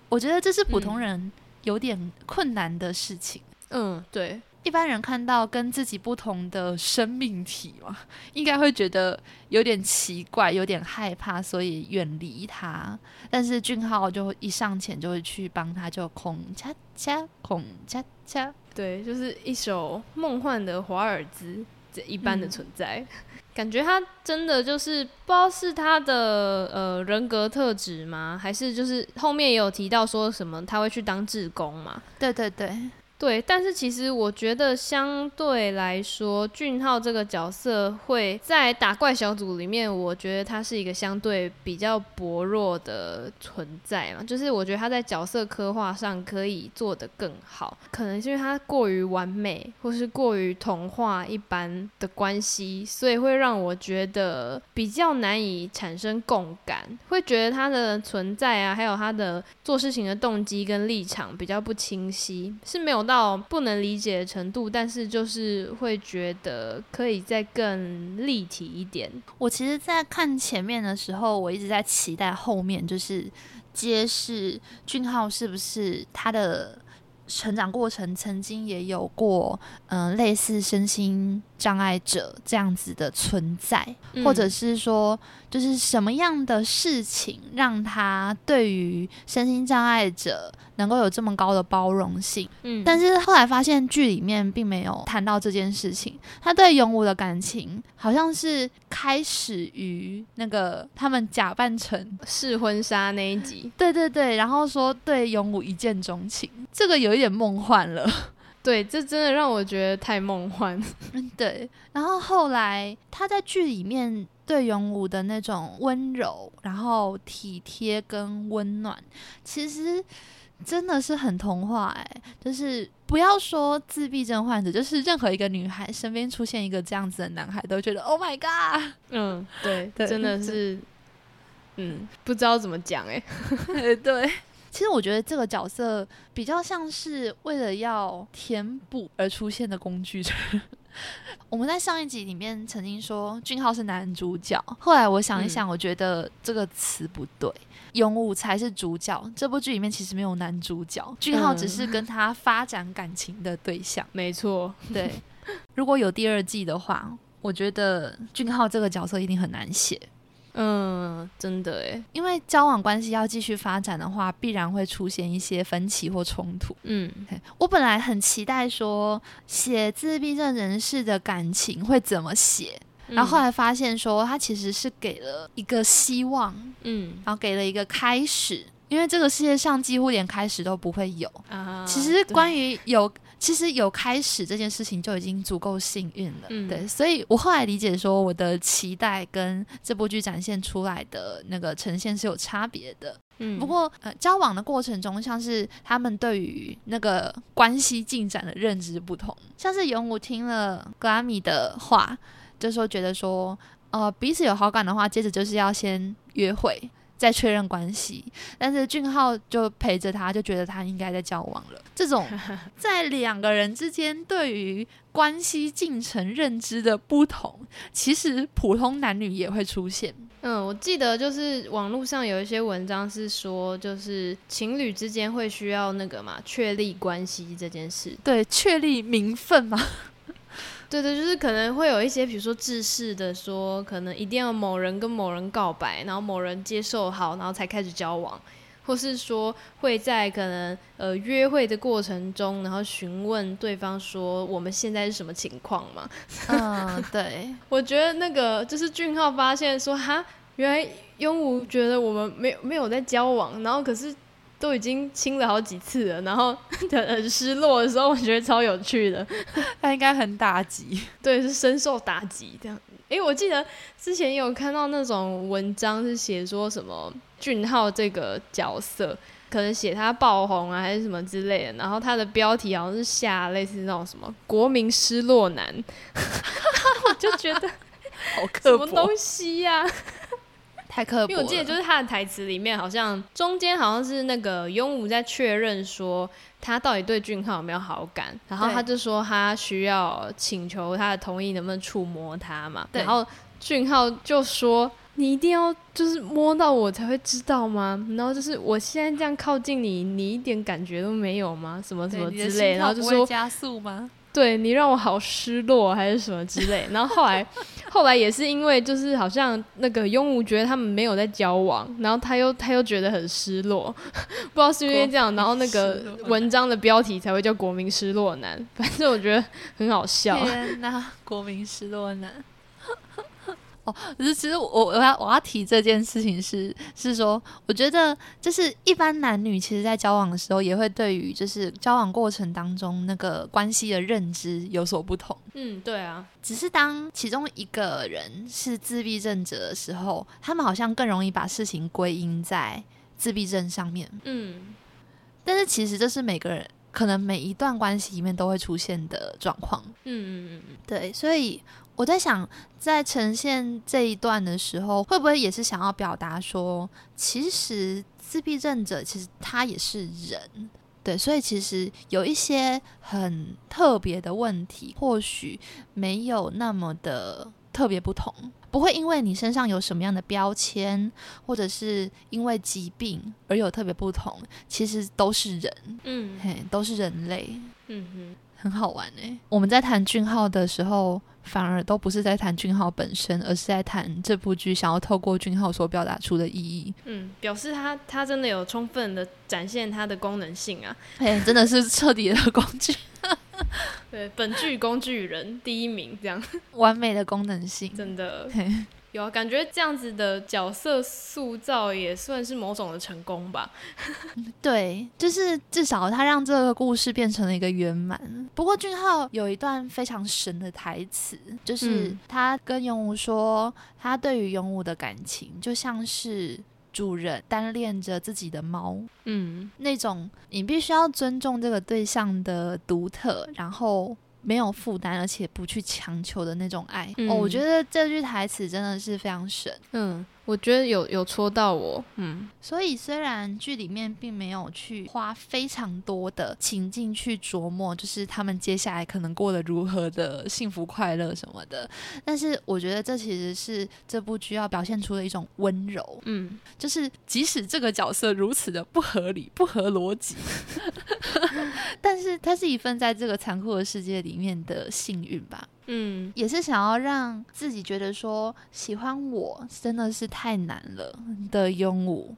我觉得这是普通嗯人有点困难的事情。嗯，对，一般人看到跟自己不同的生命体嘛，应该会觉得有点奇怪，有点害怕，所以远离他。但是俊浩就一上前就会去帮他，就孔恰恰，孔恰恰。对，就是一首梦幻的华尔兹这一般的嗯存在。[laughs] 感觉他真的就是不知道是他的呃人格特质吗？还是就是后面也有提到说什么他会去当志工嘛？对对对，对，但是其实我觉得相对来说，俊浩这个角色会在打怪小组里面，我觉得他是一个相对比较薄弱的存在嘛。就是我觉得他在角色刻画上可以做得更好，可能是因为他过于完美，或是过于童话一般的关系，所以会让我觉得比较难以产生共感，会觉得他的存在啊，还有他的做事情的动机跟立场比较不清晰，是没有到到不能理解的程度，但是就是会觉得可以再更立体一点。我其实，在看前面的时候，我一直在期待后面就是揭示俊浩是不是他的成长过程曾经也有过，嗯、类似身心障碍者这样子的存在，嗯或者是说，就是什么样的事情让他对于身心障碍者能够有这么高的包容性？嗯，但是后来发现剧里面并没有谈到这件事情，他对永武的感情好像是开始于那个他们假扮成 [laughs] 试婚纱那一集，对对对，然后说对永武一见钟情，这个有一点梦幻了。对，这真的让我觉得太梦幻。[laughs] 嗯，对。然后后来他在剧里面对永武的那种温柔，然后体贴跟温暖，其实真的是很童话哎、就是不要说自闭症患者，就是任何一个女孩身边出现一个这样子的男孩，都觉得 Oh my God！嗯，对，对真的是，嗯，不知道怎么讲哎、[laughs] 对。其实我觉得这个角色比较像是为了要填补而出现的工具人。[laughs] 我们在上一集里面曾经说俊浩是男主角，后来我想一想，我觉得这个词不对，永武才是主角。这部剧里面其实没有男主角，俊浩只是跟他发展感情的对象。没错，对，如果有第二季的话，我觉得俊浩这个角色一定很难写。嗯，真的诶，因为交往关系要继续发展的话，必然会出现一些分歧或冲突。嗯我本来很期待说写自闭症人士的感情会怎么写，然后后来发现说他其实是给了一个希望，嗯然后给了一个开始，因为这个世界上几乎连开始都不会有。啊，其实关于有。其实有开始这件事情就已经足够幸运了，嗯对，所以我后来理解说，我的期待跟这部剧展现出来的那个呈现是有差别的。嗯不过，呃，交往的过程中，像是他们对于那个关系进展的认知不同，像是永武听了格拉米的话，就说觉得说，呃，彼此有好感的话，接着就是要先约会。再确认关系，但是俊浩就陪着他，就觉得他应该在交往了。这种 [laughs] 在两个人之间对于关系进程认知的不同，其实普通男女也会出现。嗯，我记得就是网络上有一些文章是说，就是情侣之间会需要那个嘛，确立关系这件事。对，确立名分嘛。对对，就是可能会有一些，比如说制式的说，可能一定要某人跟某人告白，然后某人接受好，然后才开始交往，或是说会在可能呃约会的过程中，然后询问对方说我们现在是什么情况嘛？嗯，[laughs] 对，我觉得那个就是俊浩发现说，哈，原来庸武觉得我们没有没有在交往，然后可是都已经亲了好几次了，然后 [laughs] 很失落的时候，我觉得超有趣的。[laughs] 他应该很打击。对，是深受打击这样。诶，我记得之前有看到那种文章是写说什么俊浩这个角色，可能写他爆红啊，还是什么之类的，然后他的标题好像是下类似那种什么“国民失落男”，[laughs] 我就觉得好什刻薄，么东西呀、太刻薄。因为我记得就是他的台词里面，好像中间好像是那个庸武在确认说他到底对俊浩有没有好感，然后他就说他需要请求他的同意，能不能触摸他嘛？然后俊浩就说。你一定要就是摸到我才会知道吗？然后就是我现在这样靠近你，你一点感觉都没有吗？什么什么之类，然后就说加速吗？对你让我好失落，还是什么之类。然后后来，后来也是因为就是好像那个庸武觉得他们没有在交往，然后他又他又觉得很失落，不知道是因为这样，然后那个文章的标题才会叫“国民失落男”。反正我觉得很好笑。天哪，国民失落男。哦，可是其实我我要我要提这件事情是是说，我觉得就是一般男女其实在交往的时候，也会对于就是交往过程当中那个关系的认知有所不同。嗯，对啊，只是当其中一个人是自闭症者的时候，他们好像更容易把事情归因在自闭症上面。嗯但是其实这是每个人可能每一段关系里面都会出现的状况。嗯嗯嗯对，所以我在想，在呈现这一段的时候，会不会也是想要表达说，其实自闭症者其实他也是人。对，所以其实有一些很特别的问题，或许没有那么的特别不同，不会因为你身上有什么样的标签，或者是因为疾病而有特别不同，其实都是人，嗯嘿，都是人类。嗯哼，很好玩哎。我们在谈俊浩的时候，反而都不是在谈俊浩本身，而是在谈这部剧想要透过俊浩所表达出的意义。嗯，表示他他真的有充分的展现他的功能性啊！哎，真的是彻底的工具。[laughs] 对，本剧工具人第一名，这样 [laughs] 完美的功能性，真的。有啊，感觉这样子的角色塑造也算是某种的成功吧。[laughs] 对，就是至少他让这个故事变成了一个圆满。不过俊浩有一段非常神的台词，就是他跟勇武说，他对于勇武的感情就像是主人单恋着自己的猫。嗯，那种你必须要尊重这个对象的独特，然后。没有负担，而且不去强求的那种爱哦，我觉得这句台词真的是非常神。嗯。我觉得有有戳到我，嗯，所以虽然剧里面并没有去花非常多的情境去琢磨，就是他们接下来可能过得如何的幸福快乐什么的，但是我觉得这其实是这部剧要表现出的一种温柔，嗯，就是即使这个角色如此的不合理、不合逻辑，[laughs] 但是他是一份在这个残酷的世界里面的幸运吧。嗯，也是想要让自己觉得说喜欢我真的是太难了的拥武，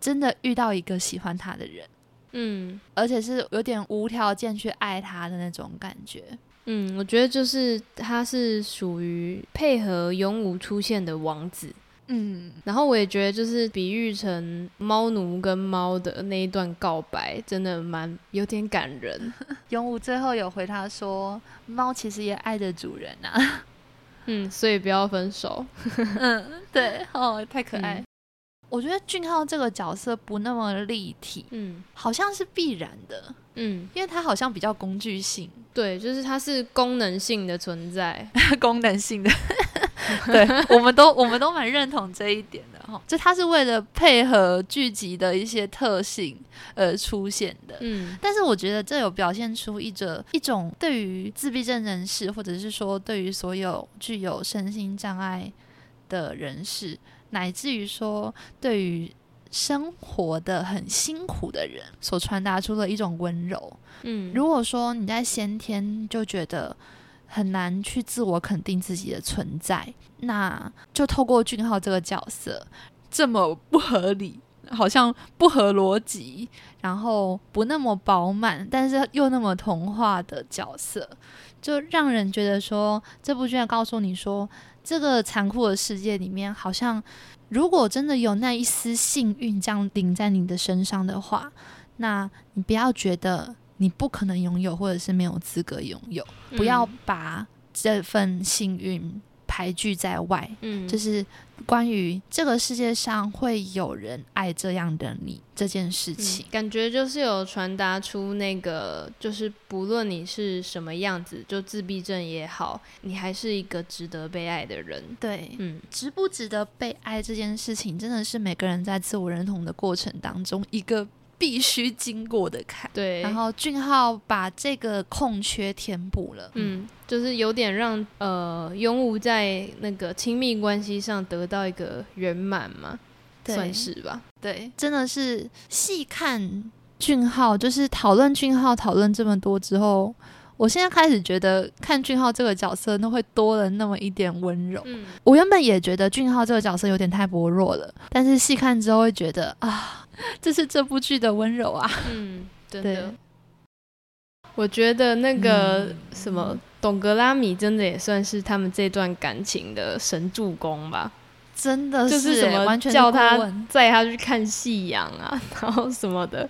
真的遇到一个喜欢他的人，嗯，而且是有点无条件去爱他的那种感觉。嗯，我觉得就是他是属于配合拥武出现的王子。嗯，然后我也觉得，就是比喻成猫奴跟猫的那一段告白，真的蛮有点感人。[laughs] 永武最后有回他说：“猫其实也爱着主人啊。[laughs] ”嗯，所以不要分手。[laughs] 嗯，对，哦，太可爱。我觉得俊浩这个角色不那么立体，嗯，好像是必然的，嗯，因为他好像比较工具性。对，就是它是功能性的存在，功能性的。[laughs] 对，我们都我们都蛮认同这一点的哈，就它是为了配合剧集的一些特性而出现的。嗯，但是我觉得这有表现出一种一种对于自闭症人士，或者是说对于所有具有身心障碍的人士，乃至于说对于生活的很辛苦的人，所传达出的一种温柔。嗯，如果说你在先天就觉得。很难去自我肯定自己的存在，那就透过俊浩这个角色，这么不合理，好像不合逻辑，然后不那么饱满，但是又那么童话的角色，就让人觉得说，这部剧要告诉你说，这个残酷的世界里面，好像如果真的有那一丝幸运降临在你的身上的话，那你不要觉得。你不可能拥有，或者是没有资格拥有。不要把这份幸运排拒在外。嗯，就是关于这个世界上会有人爱这样的你这件事情，感觉就是有传达出那个，就是不论你是什么样子，就自闭症也好，你还是一个值得被爱的人。对，嗯，值不值得被爱这件事情，真的是每个人在自我认同的过程当中一个。必须经过的坎，对。然后俊浩把这个空缺填补了，嗯，就是有点让呃永武在那个亲密关系上得到一个圆满嘛，算是吧。对，真的是细看俊浩，就是讨论俊浩，讨论这么多之后。我现在开始觉得看俊浩这个角色，那会多了那么一点温柔。嗯，我原本也觉得俊浩这个角色有点太薄弱了，但是细看之后会觉得啊，[laughs] 这是这部剧的温柔啊。嗯，真的。我觉得那个什么董格拉米真的也算是他们这段感情的神助攻吧。真的就是什么叫他载他去看夕阳啊，[laughs] 然后什么的。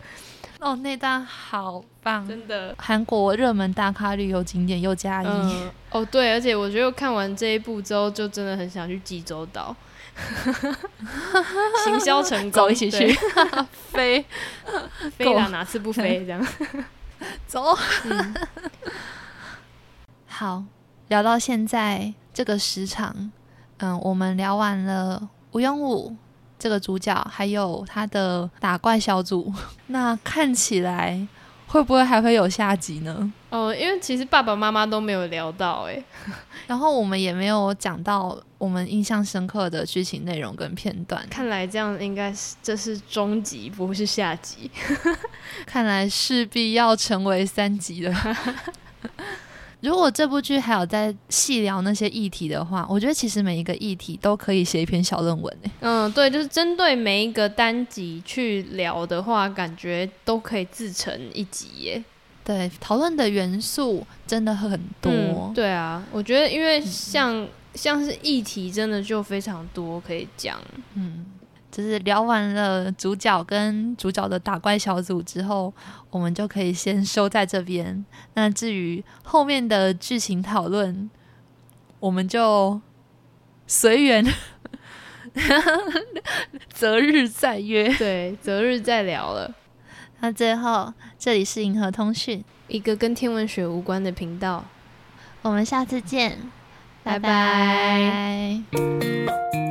哦，那段好棒，真的，韩国热门大咖旅游景点又加一。哦，对，而且我觉得看完这一部之后，就真的很想去济州岛，[laughs] 行销成功，[laughs] 走一起去 [laughs] 飞，飞到哪次不飞这样？走。好，聊到现在这个时长，嗯，我们聊完了吴庸武。这个主角还有他的打怪小组，[laughs] 那看起来会不会还会有下集呢？哦，因为其实爸爸妈妈都没有聊到哎，[laughs] 然后我们也没有讲到我们印象深刻的剧情内容跟片段。看来这样应该是这是终集，不是下集。[laughs] 看来势必要成为三集了。如果这部剧还有在细聊那些议题的话，我觉得其实每一个议题都可以写一篇小论文诶。嗯，对，就是针对每一个单集去聊的话，感觉都可以自成一集耶。对，讨论的元素真的很多。嗯对啊，我觉得因为像、像是议题，真的就非常多可以讲。嗯，就是聊完了主角跟主角的打怪小组之后，我们就可以先收在这边。那至于后面的剧情讨论，我们就随缘，[laughs] 择日再约。对，择日再聊了。那最后，这里是银河通讯，一个跟天文学无关的频道。我们下次见，拜拜拜